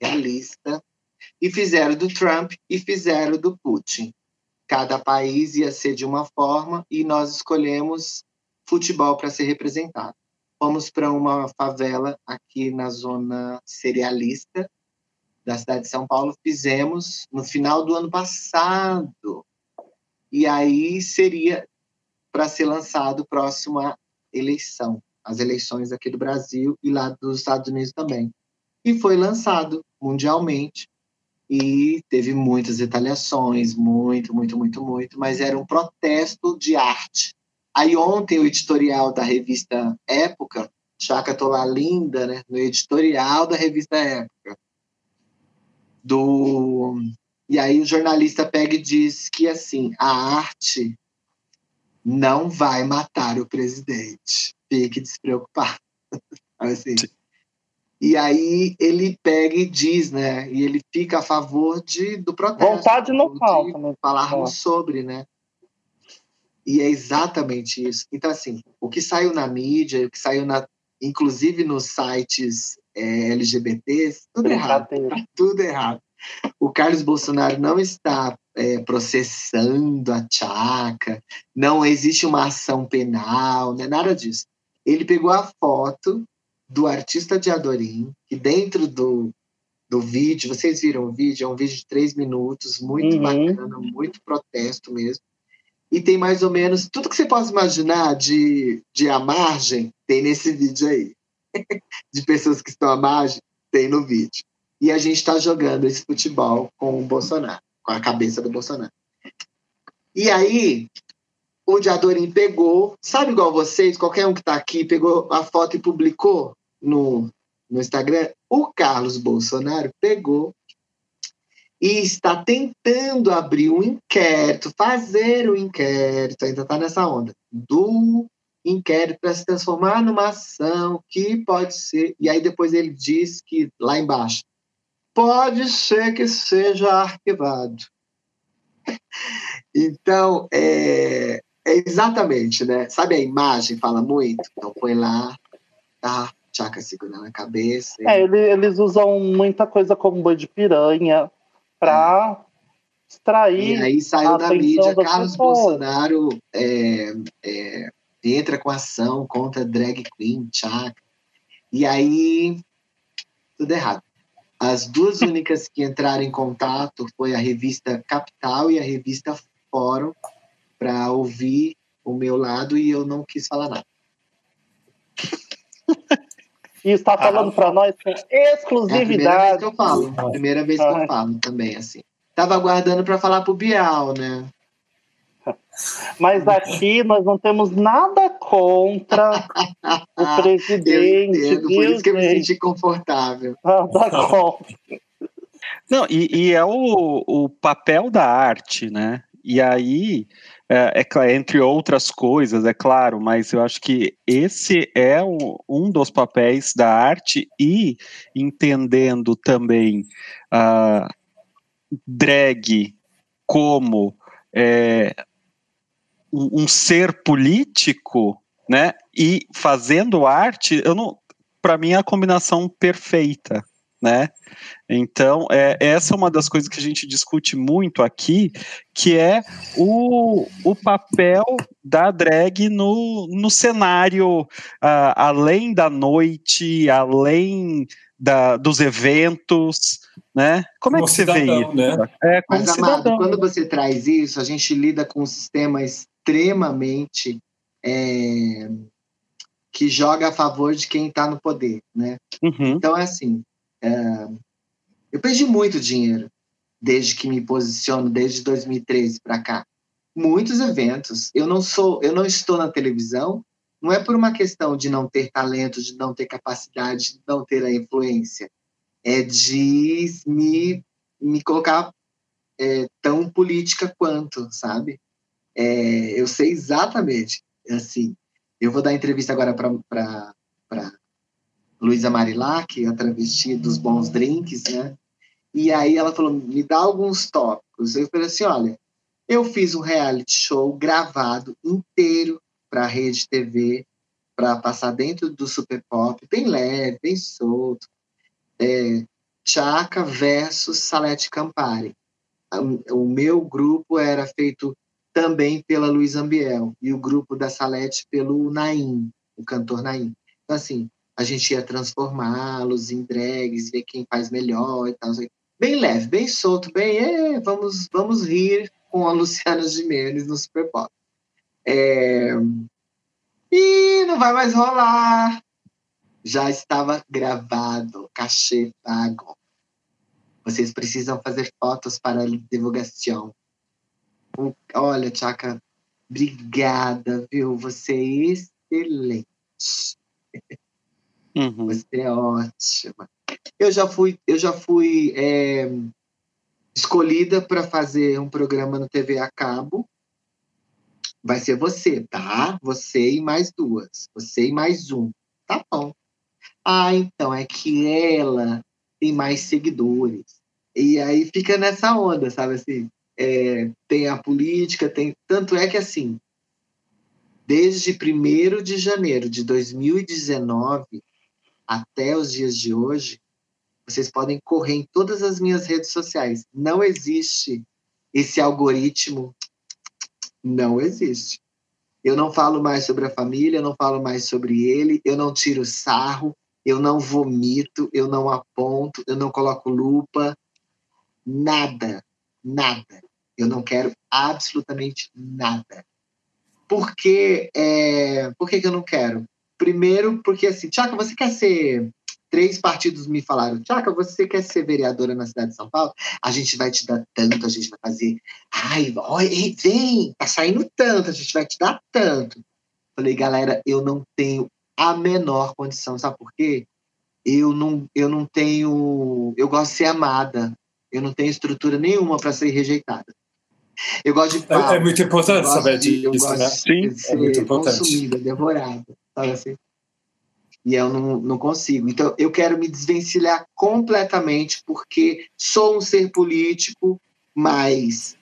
realista, e fizeram do Trump e fizeram do Putin. Cada país ia ser de uma forma e nós escolhemos futebol para ser representado. Fomos para uma favela aqui na zona cerealista da cidade de São Paulo, fizemos no final do ano passado. E aí seria para ser lançado próximo à eleição, as eleições aqui do Brasil e lá dos Estados Unidos também. E foi lançado mundialmente e teve muitas retaliações, muito, muito, muito, muito, mas era um protesto de arte. Aí ontem o editorial da revista Época, Chaca Tola Linda, né, no editorial da revista Época, do e aí o jornalista pega e diz que assim a arte não vai matar o presidente fique despreocupado [laughs] assim e aí ele pega e diz né e ele fica a favor de do protesto vontade não falta né? falarmos é. sobre né e é exatamente isso então assim o que saiu na mídia o que saiu na inclusive nos sites é, LGBTs, tudo errado. Tá tudo errado. O Carlos Bolsonaro não está é, processando a Tchaca, não existe uma ação penal, não é nada disso. Ele pegou a foto do artista de Adorim, que dentro do, do vídeo, vocês viram o vídeo, é um vídeo de três minutos, muito uhum. bacana, muito protesto mesmo. E tem mais ou menos tudo que você possa imaginar de, de a margem, tem nesse vídeo aí. [laughs] de pessoas que estão à margem, tem no vídeo. E a gente está jogando esse futebol com o Bolsonaro, com a cabeça do Bolsonaro. E aí, o Diadorim pegou, sabe igual vocês, qualquer um que está aqui, pegou a foto e publicou no, no Instagram? O Carlos Bolsonaro pegou e está tentando abrir um inquérito, fazer o um inquérito, ainda está nessa onda, do inquérito para se transformar numa ação que pode ser. E aí depois ele diz que lá embaixo pode ser que seja arquivado. [laughs] Então, é, é, exatamente, né? Sabe a imagem fala muito? Então põe lá, tá? Tchaca segurando a cabeça. E... É, eles usam muita coisa como boi de piranha para extrair. E aí saiu da mídia Carlos pessoas. Bolsonaro é, é entra com ação contra drag queen, Chaka. E aí, tudo errado. As duas [laughs] únicas que entraram em contato foi a revista Capital e a revista Fórum para ouvir o meu lado e eu não quis falar nada. [laughs] E está falando ah, para nós com exclusividade. É a primeira vez que eu falo, a primeira vez que eu falo também, assim. Tava aguardando para falar pro Bial, né? [laughs] Mas aqui nós não temos nada contra [laughs] o presidente. Eu entendo, por isso que eu me senti confortável. Nada contra. Não, e, e, é o, o papel da arte, né? E aí, é, é, entre outras coisas, é claro, mas eu acho que esse é um, um dos papéis da arte e entendendo também a uh, drag como é, um, ser político, né? E fazendo arte, eu não, para mim é a combinação perfeita, né? Então, é, essa é uma das coisas que a gente discute muito aqui, que é o, o papel da drag no, no cenário, uh, além da noite, além da, dos eventos, né? Como, é como é que cidadão, você vê isso? Né? É, como Mas, cidadão. Amado, quando você traz isso, a gente lida com sistemas extremamente é, que joga a favor de quem está no poder, né? Uhum. Então é assim, é, eu perdi muito dinheiro desde que me posiciono, desde 2013 para cá. Muitos eventos. Eu não sou, eu não estou na televisão, não é por uma questão de não ter talento, de não ter capacidade, de não ter a influência. É de me, me colocar é, tão política quanto, sabe? É, eu sei exatamente, assim, eu vou dar entrevista agora para Luísa Marilac, a travesti dos bons drinks, né? E aí ela falou, me dá alguns tópicos. Eu falei assim, olha, eu fiz um reality show gravado inteiro para a rede TV, para passar dentro do Super Pop, bem leve, bem solto. É, Chaka versus Salete Campari. O meu grupo era feito também pela Luiz Ambiel e o grupo da Salete pelo Naim, o cantor Naim. Então, assim, a gente ia transformá-los em drags, ver quem faz melhor e tal. Bem leve, bem solto, bem, é, vamos, vamos rir com a [laughs] Luciana Gimenez no Super Pop. É... E não vai mais rolar. Já estava gravado, cachê pago. Vocês precisam fazer fotos para a divulgação. Olha, Tchaka, obrigada, viu? Você é excelente. [laughs] Uhum. Você é ótima. Eu já fui, eu já fui é, escolhida para fazer um programa no TV a cabo. Vai ser você, tá? Você e mais duas. Você e mais um. Tá bom. Ah, então é que ela tem mais seguidores. E aí fica nessa onda, sabe assim? é, tem a política, tem. Tanto é que assim, desde 1 de janeiro de 2019 até os dias de hoje, vocês podem correr em todas as minhas redes sociais. Não existe esse algoritmo. Não existe. Eu não falo mais sobre a família, eu não falo mais sobre ele, eu não tiro sarro, eu não vomito, eu não aponto, eu não coloco lupa, nada, nada. Eu não quero absolutamente nada. Por que, é, por que, que eu não quero? Primeiro, porque assim, Tchaka, você quer ser. Três partidos me falaram, Tchaka, você quer ser vereadora na cidade de São Paulo? A gente vai te dar tanto, a gente vai fazer. Ai, oi, vem, tá saindo tanto, a gente vai te dar tanto. Falei, galera, eu não tenho a menor condição, sabe por quê? Eu não, eu não tenho. Eu gosto de ser amada. Eu não tenho estrutura nenhuma para ser rejeitada. Eu gosto de É, é muito importante saber disso, né? Sim, é muito importante. consumida, devorada, sabe assim? E eu não, não consigo. Então, eu quero me desvencilhar completamente, porque sou um ser político, mas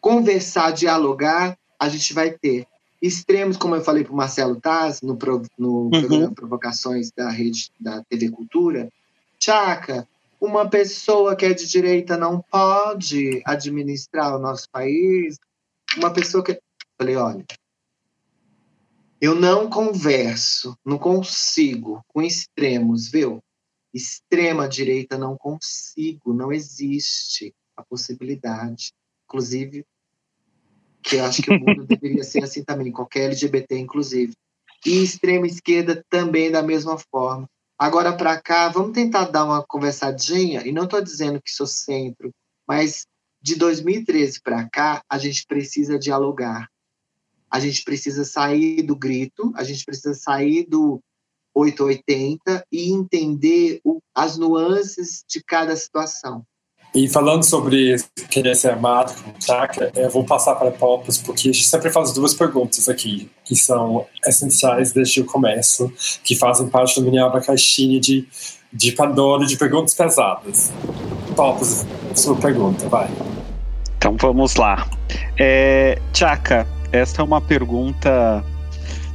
conversar, dialogar, a gente vai ter. Extremos, como eu falei para o Marcelo Taz, no, pro, no uhum. programa Provocações da rede da TV Cultura, Tchaca, uma pessoa que é de direita não pode administrar o nosso país. Uma pessoa que. Falei, olha, eu não converso, não consigo com extremos, viu? Extrema direita não consigo, não existe a possibilidade. Inclusive, que eu acho que o mundo [laughs] deveria ser assim também, qualquer LGBT, inclusive. E extrema esquerda também da mesma forma. Agora para cá, vamos tentar dar uma conversadinha, e não estou dizendo que sou centro, mas de 2013 para cá, a gente precisa dialogar. A gente precisa sair do grito, a gente precisa sair do 880 e entender o, as nuances de cada situação. E falando sobre querer ser amado com chakra, eu vou passar para Popos, porque a gente sempre faz duas perguntas aqui, que são essenciais desde o começo, que fazem parte da minha caixinha de, de Pandora de perguntas pesadas. Popos, sua pergunta, vai. Então vamos lá. É, Chaka, esta é uma pergunta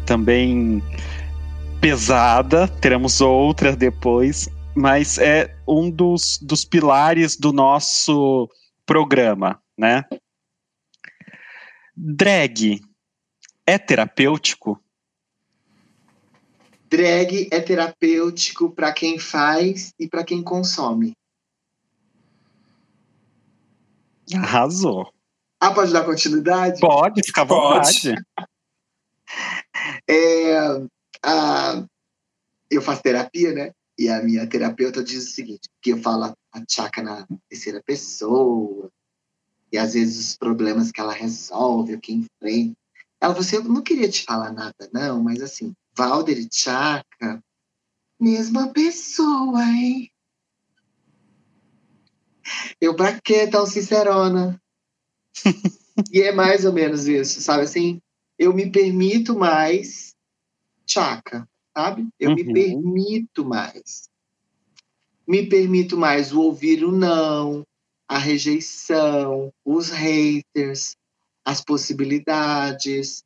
também pesada, teremos outra depois, mas é um dos, dos pilares do nosso programa, né? Drag é terapêutico? Drag é terapêutico para quem faz e para quem consome. Arrasou. Ah, pode dar continuidade? Pode, fica à vontade. é, a, eu faço terapia, né? E a minha terapeuta diz o seguinte, que eu falo a tchaca na terceira pessoa, e às vezes os problemas que ela resolve, o que enfrenta. Ela falou assim, eu não queria te falar nada, não, mas assim, Valder e Tchaca, mesma pessoa, hein? Eu, pra que tão sincerona? E é mais ou menos isso, sabe? Assim, eu me permito mais Tchaca, sabe? Eu uhum. me permito mais. Me permito mais o ouvir o não, a rejeição, os haters, as possibilidades,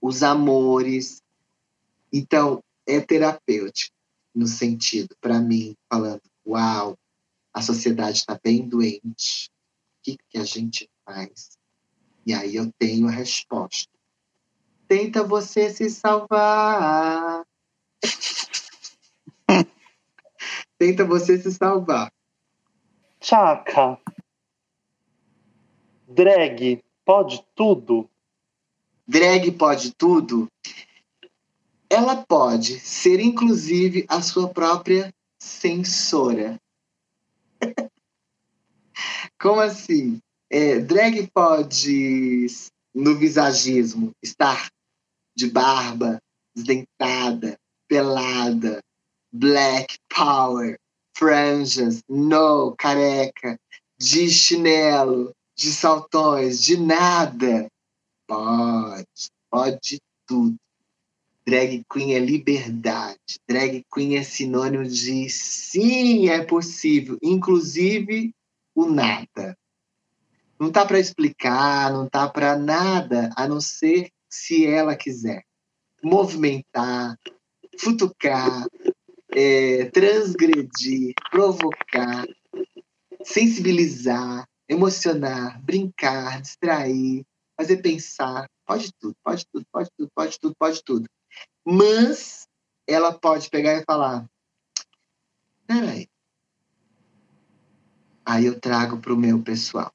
os amores. Então, é terapêutico no sentido, para mim, falando, uau, a sociedade está bem doente. O que, que a gente faz? E aí eu tenho a resposta. Tenta você se salvar. [laughs] Tenta você se salvar. Chaca. Drag pode tudo? Drag pode tudo? Ela pode ser, inclusive, a sua própria censora. [laughs] Como assim? É, drag pode, no visagismo, estar de barba, desdentada, pelada, black power, franjas, no, careca, de chinelo, de saltões, de nada. Pode, pode tudo. Drag queen é liberdade. Drag queen é sinônimo de sim, é possível, inclusive o nada. Não tá para explicar, não tá para nada, a não ser se ela quiser movimentar, futucar, é, transgredir, provocar, sensibilizar, emocionar, brincar, distrair, fazer pensar. Pode tudo, pode tudo, pode tudo, pode tudo, pode tudo. Mas ela pode pegar e falar: peraí. Aí eu trago para o meu pessoal.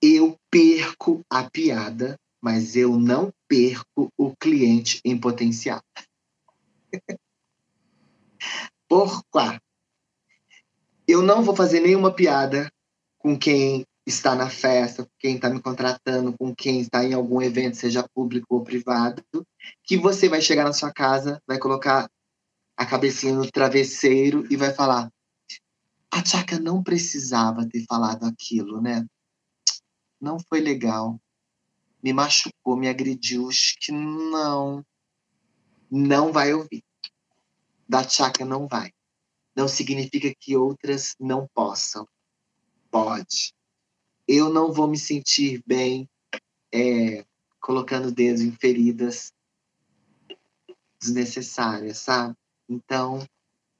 Eu perco a piada, mas eu não perco o cliente em potencial. [laughs] Por quê? Eu não vou fazer nenhuma piada com quem está na festa, com quem está me contratando, com quem está em algum evento, seja público ou privado, que você vai chegar na sua casa, vai colocar a cabecinha no travesseiro e vai falar: a Tchaka não precisava ter falado aquilo, né? Não foi legal. Me machucou, me agrediu. Acho que não. Não vai ouvir da chakra não vai. Não significa que outras não possam. Pode. Eu não vou me sentir bem é, colocando dedos em feridas desnecessárias, sabe? Então,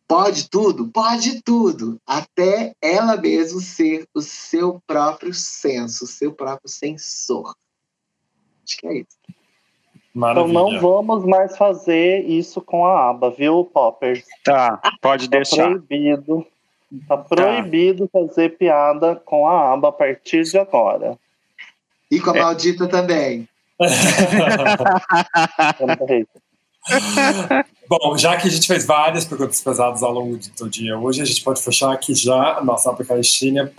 pode tudo? Pode tudo. Até ela mesmo ser o seu próprio senso, o seu próprio sensor. Acho que é isso. Maravilha. Então não vamos mais fazer isso com a aba, viu, Poppers? Tá, pode tá deixar. Proibido. Tá proibido tá. fazer piada com a aba a partir de agora. E com a é. maldita também. [laughs] [laughs] [laughs] Bom, já que a gente fez várias perguntas pesadas ao longo do dia hoje, a gente pode fechar aqui já a nossa caixinha.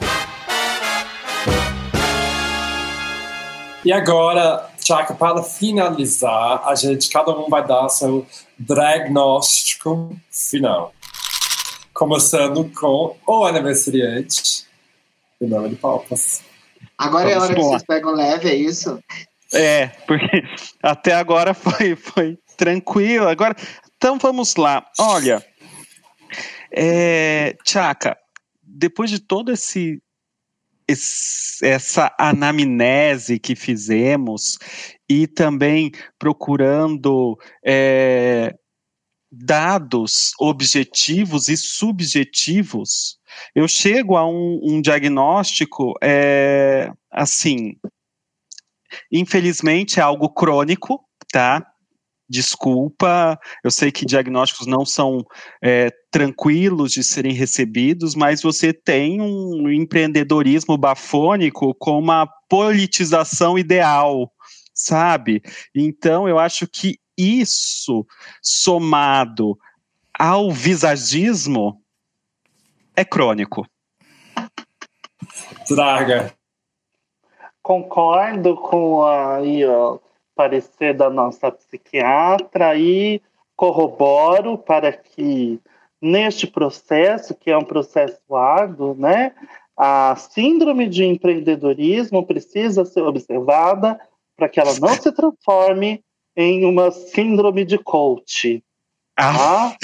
E agora, Chaka, para finalizar, a gente, cada um vai dar seu diagnóstico final. Começando com o aniversariante, o nome de Palpas. Agora Vamos é a hora que vocês pegam leve, é isso? É, porque [laughs] até agora foi, foi tranquilo. Agora, então vamos lá. Olha, é, Tchaka, depois de todo esse essa anamnese que fizemos e também procurando é, dados objetivos e subjetivos, eu chego a um, um diagnóstico é, assim. Infelizmente é algo crônico, tá? Desculpa, eu sei que diagnósticos não são é, tranquilos de serem recebidos, mas você tem um empreendedorismo bafônico com uma politização ideal, sabe? Então, eu acho que isso, somado ao visagismo é crônico. Draga. Concordo com aí, ó, parecer da nossa psiquiatra e corroboro para que neste processo, que é um processo árduo, né, a síndrome de empreendedorismo precisa ser observada para que ela não se transforme em uma síndrome de coach. Ah.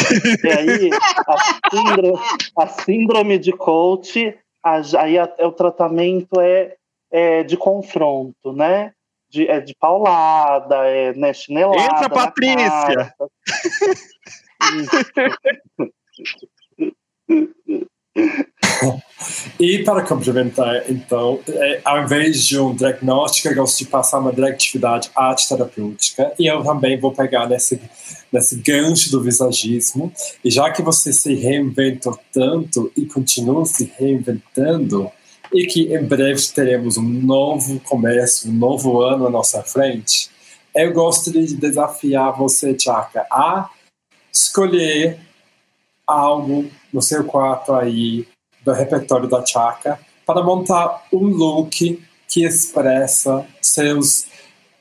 E aí, a síndrome, a síndrome de coach, aí a, o tratamento é, é de confronto, né? De, é de paulada, é né, chinelada. Entra, Patrícia! [laughs] e para complementar, então, é, ao invés de um diagnóstico, eu gosto de passar uma diretividade arte terapêutica. E eu também vou pegar nesse, nesse gancho do visagismo. E já que você se reinventou tanto e continua se reinventando, e que em breve teremos um novo começo, um novo ano à nossa frente, eu gostaria de desafiar você, Chaka, a escolher algo no seu quarto aí, do repertório da Chaka, para montar um look que expressa seus,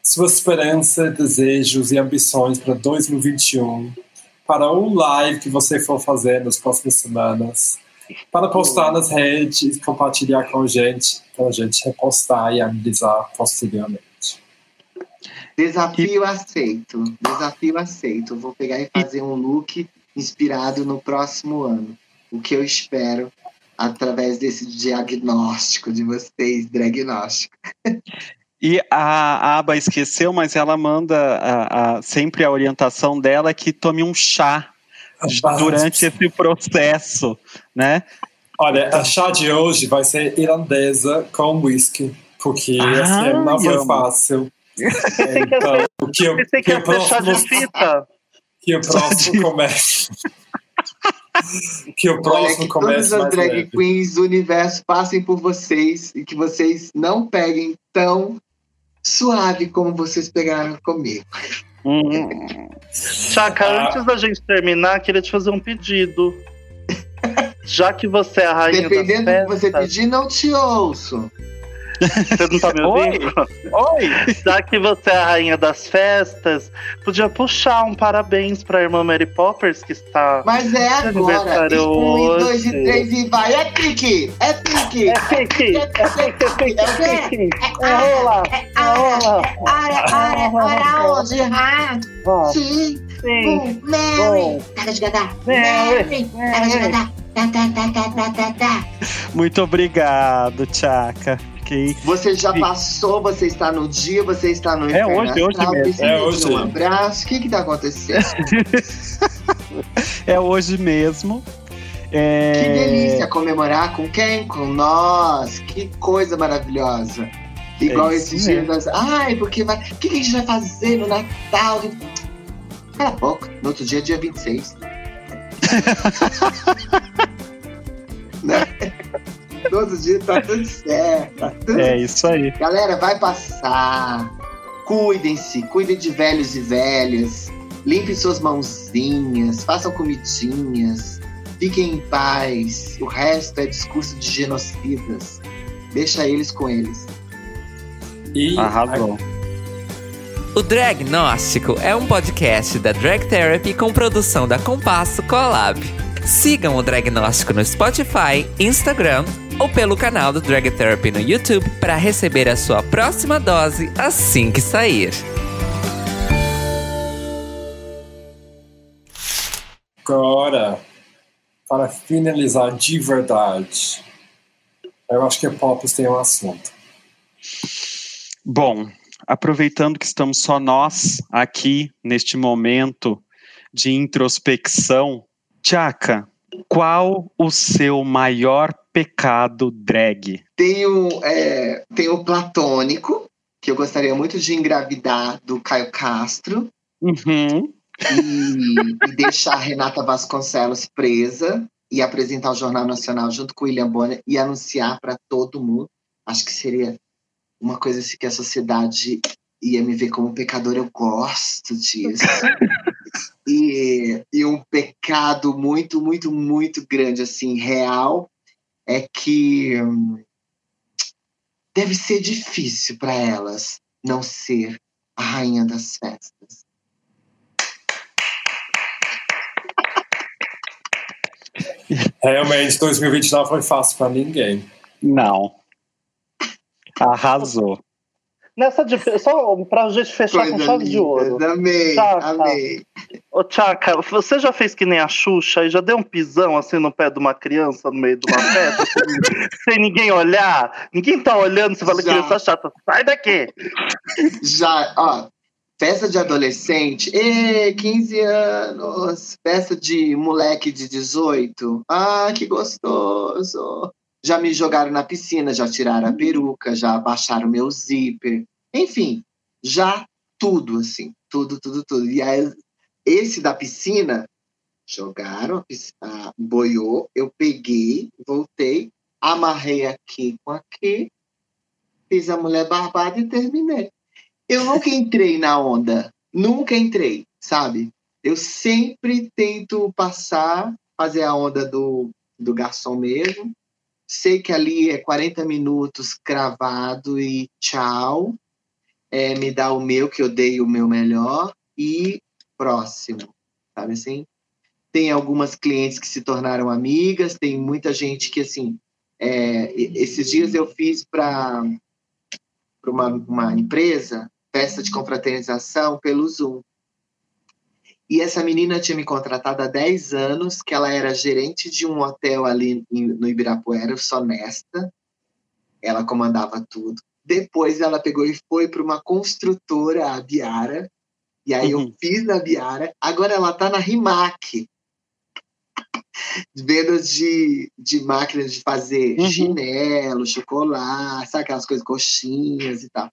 sua esperança, desejos e ambições para 2021, para um live que você for fazer nas próximas semanas, para postar nas redes, compartilhar com a gente, para a gente repostar e analisar posteriormente. Desafio aceito. Desafio aceito. Vou pegar e fazer um look inspirado no próximo ano. O que eu espero através desse diagnóstico de vocês, diagnóstico. E a, Aba esqueceu, mas ela manda a, a, sempre a orientação dela é que tome um chá durante esse processo, né? Olha, a chá de hoje vai ser irlandesa com whisky, porque ah, assim, não foi fácil. [laughs] Então, o que eu, que eu próximo, que o próximo comece. que o próximo Olha, que comece. Todas as drag leve. queens do universo passem por vocês e que vocês não peguem tão suave como vocês pegaram comigo. Hum. Chaka, ah. antes da gente terminar, queria te fazer um pedido. [laughs] Já que você é a rainha Dependendo do que você pedir, não te ouço. Você não tá me ouvindo? Oi. Oi! Já que você é a rainha das festas, podia puxar um parabéns pra irmã Mary Poppers, que está. Mas é agora. Um, dois e três e vai. É pique! É pique! É pique! É pique! É pique! É pique! É rola! É rola! Hora, hora, onde? Ah, sim! Sim! Mary! Taca de gadá! Mary! Taca de gadá! Tá. Muito obrigado, Tchaka ok. Você já passou, você está no dia, você está no É hoje, hoje mesmo. É hoje. Um abraço. O que está acontecendo? [laughs] é hoje mesmo. É... Que delícia comemorar com quem? Com nós. Que coisa maravilhosa. Igual é esses dias. Das... Ai, porque vai. O que a gente vai fazer no Natal? Cala a pouco. No outro dia, dia 26. [laughs] né? Todo dia tá tudo certo. Tá tudo é isso aí. Galera, vai passar. Cuidem-se, cuidem de velhos e velhas. Limpem suas mãozinhas, façam comidinhas. Fiquem em paz. O resto é discurso de genocidas. Deixa eles com eles. E Arrasou. O Dragnóstico é um podcast da Drag Therapy com produção da Compasso Collab. Sigam o Dragnóstico no Spotify, Instagram ou pelo canal do Drag Therapy no YouTube para receber a sua próxima dose assim que sair. Agora, para finalizar de verdade, eu acho que a Popos tem um assunto. Bom, aproveitando que estamos só nós aqui neste momento de introspecção, Tchaka, qual o seu maior pecado drag? Tem o, é, tem o platônico, que eu gostaria muito de engravidar do Caio Castro. Uhum. E, e deixar a Renata Vasconcelos presa e apresentar o Jornal Nacional junto com o William Bonner e anunciar para todo mundo. Acho que seria uma coisa assim que a sociedade ia me ver como pecador, eu gosto disso. [laughs] e, e um, pe significado muito, muito, muito grande, assim, real, é que hum, deve ser difícil para elas não ser a rainha das festas. [laughs] Realmente, 2029 foi fácil para ninguém. Não. Arrasou. Nessa de, só pra gente fechar Coisa com chave de ouro. Amei, Chaka, amei. Ô, Tchaka, você já fez que nem a Xuxa e já deu um pisão assim no pé de uma criança no meio de uma festa, [laughs] sem, ninguém olhar? Ninguém tá olhando, você fala, já. criança chata, sai daqui! Já, ó, festa de adolescente, e 15 anos, festa de moleque de 18, ah, que gostoso! já me jogaram na piscina, já tiraram a peruca, já abaixaram meu zíper, enfim, já tudo, assim, tudo, tudo, tudo. E aí, esse da piscina, jogaram, a boiou, eu peguei, voltei, amarrei aqui com aqui, fiz a mulher barbada e terminei. Eu nunca entrei na onda, nunca entrei, sabe? Eu sempre tento passar, fazer a onda do, do garçom mesmo, sei que ali é 40 minutos cravado e tchau. É, me dá o meu, que eu dei o meu melhor, e próximo, sabe assim? Tem algumas clientes que se tornaram amigas, tem muita gente que, assim, é, esses dias eu fiz para uma, uma empresa festa de confraternização pelo Zoom. E essa menina tinha me contratado há 10 anos, que ela era gerente de um hotel ali no Ibirapuera, Sonesta. Ela comandava tudo. Depois ela pegou e foi para uma construtora, a Biara. E aí uhum. eu fiz na Biara. Agora ela está na Rimac. [laughs] Vendas de, de máquinas de fazer uhum. chinelo, chocolate, sabe aquelas coisas, coxinhas e tal.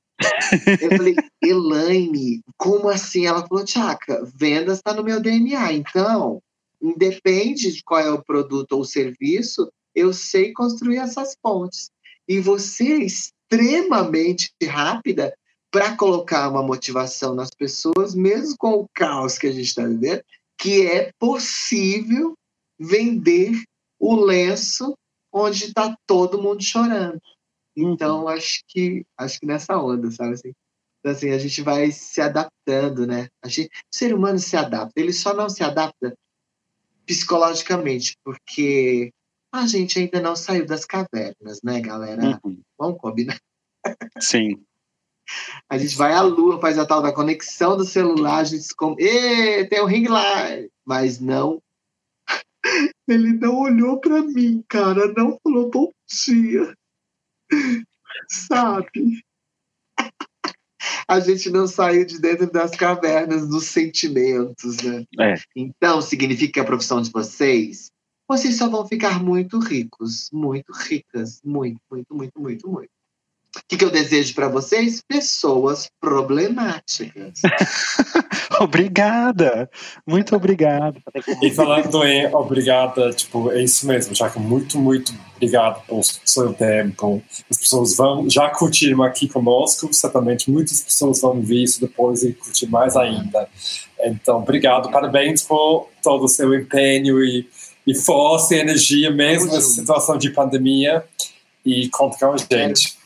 Eu falei, [laughs] Elaine, como assim? Ela falou, Tchaca, vendas está no meu DNA. Então, independe de qual é o produto ou o serviço, eu sei construir essas pontes. E você é extremamente rápida para colocar uma motivação nas pessoas, mesmo com o caos que a gente está vivendo, que é possível vender o lenço onde está todo mundo chorando. Então, acho que acho que nessa onda, sabe assim? Então, assim, a gente vai se adaptando, né? A gente, o ser humano se adapta. Ele só não se adapta psicologicamente, porque a gente ainda não saiu das cavernas, né, galera? Uhum. Vamos combinar? Sim. A gente vai à lua, faz a tal da conexão do celular, a gente se com... tem o um ring light, mas não. [laughs] Ele não olhou para mim, cara, não falou bom dia. Sabe? [laughs] A gente não saiu de dentro das cavernas dos sentimentos, né? É. Então, significa que a profissão de vocês, vocês só vão ficar muito ricos, muito ricas, muito, muito, muito, muito, muito. O que, que eu desejo para vocês? Pessoas problemáticas. [laughs] obrigada, muito obrigado. E falando em obrigada, tipo, é isso mesmo, Jaca, muito, muito obrigado pelo seu tempo. As pessoas vão, já curtiram aqui conosco, certamente muitas pessoas vão ver isso depois e curtir mais ainda. Então, obrigado, parabéns por todo o seu empenho e, e força e energia, mesmo nessa situação de pandemia. E conta com a gente.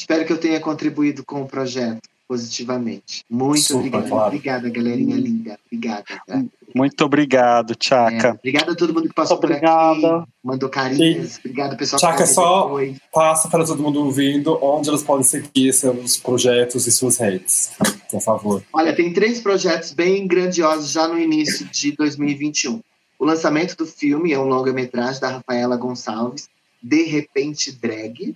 Espero que eu tenha contribuído com o projeto positivamente. Muito Super, obrigada. Claro. Obrigada, galerinha linda. Obrigada. Tá? Muito obrigado, Tchaka. É, obrigada a todo mundo que passou Obrigada. por aqui, mandou carinhos. E, obrigado, pessoal. Tchaka, só depois. passa para todo mundo ouvindo onde elas podem seguir seus projetos e suas redes, por favor. Olha, tem três projetos bem grandiosos já no início de 2021. O lançamento do filme é um longa-metragem da Rafaela Gonçalves, De Repente Drag,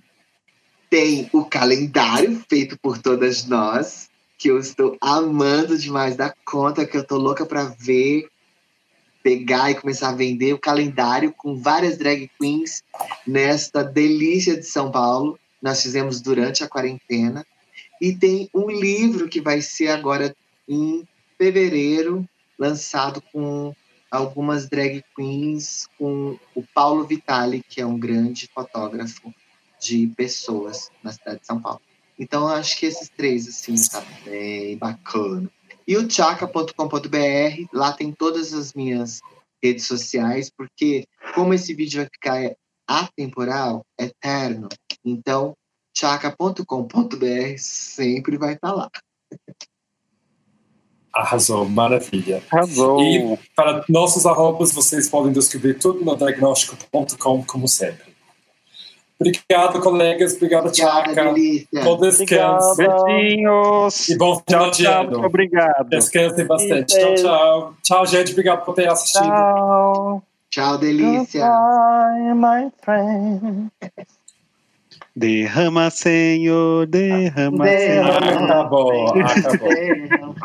tem o calendário feito por todas nós, que eu estou amando demais da conta, que eu tô louca para ver, pegar e começar a vender o calendário com várias drag queens nesta delícia de São Paulo. Nós fizemos durante a quarentena. E tem um livro que vai ser agora em fevereiro, lançado com algumas drag queens, com o Paulo Vitali, que é um grande fotógrafo de pessoas na cidade de São Paulo. Então, eu acho que esses três, assim, tá bem bacana. E o tchaca.com.br, lá tem todas as minhas redes sociais, porque como esse vídeo vai ficar atemporal, eterno, então chaca.com.br sempre vai estar lá. Arrasou, maravilha. Arrasou. E para nossos arrobas, vocês podem descobrir tudo no diagnóstico.com, como sempre. Obrigado, colegas. Obrigado, Tchaka. Bom descanso. Beijinhos. E bom final de ano. Obrigado. Descansem bastante. Tchau, tchau. Tchau, gente. Obrigado por ter assistido. Tchau. Tchau, delícia. Goodbye, my friend. Derrama, Senhor, derrama, Derrama. Senhor. Acabou, acabou.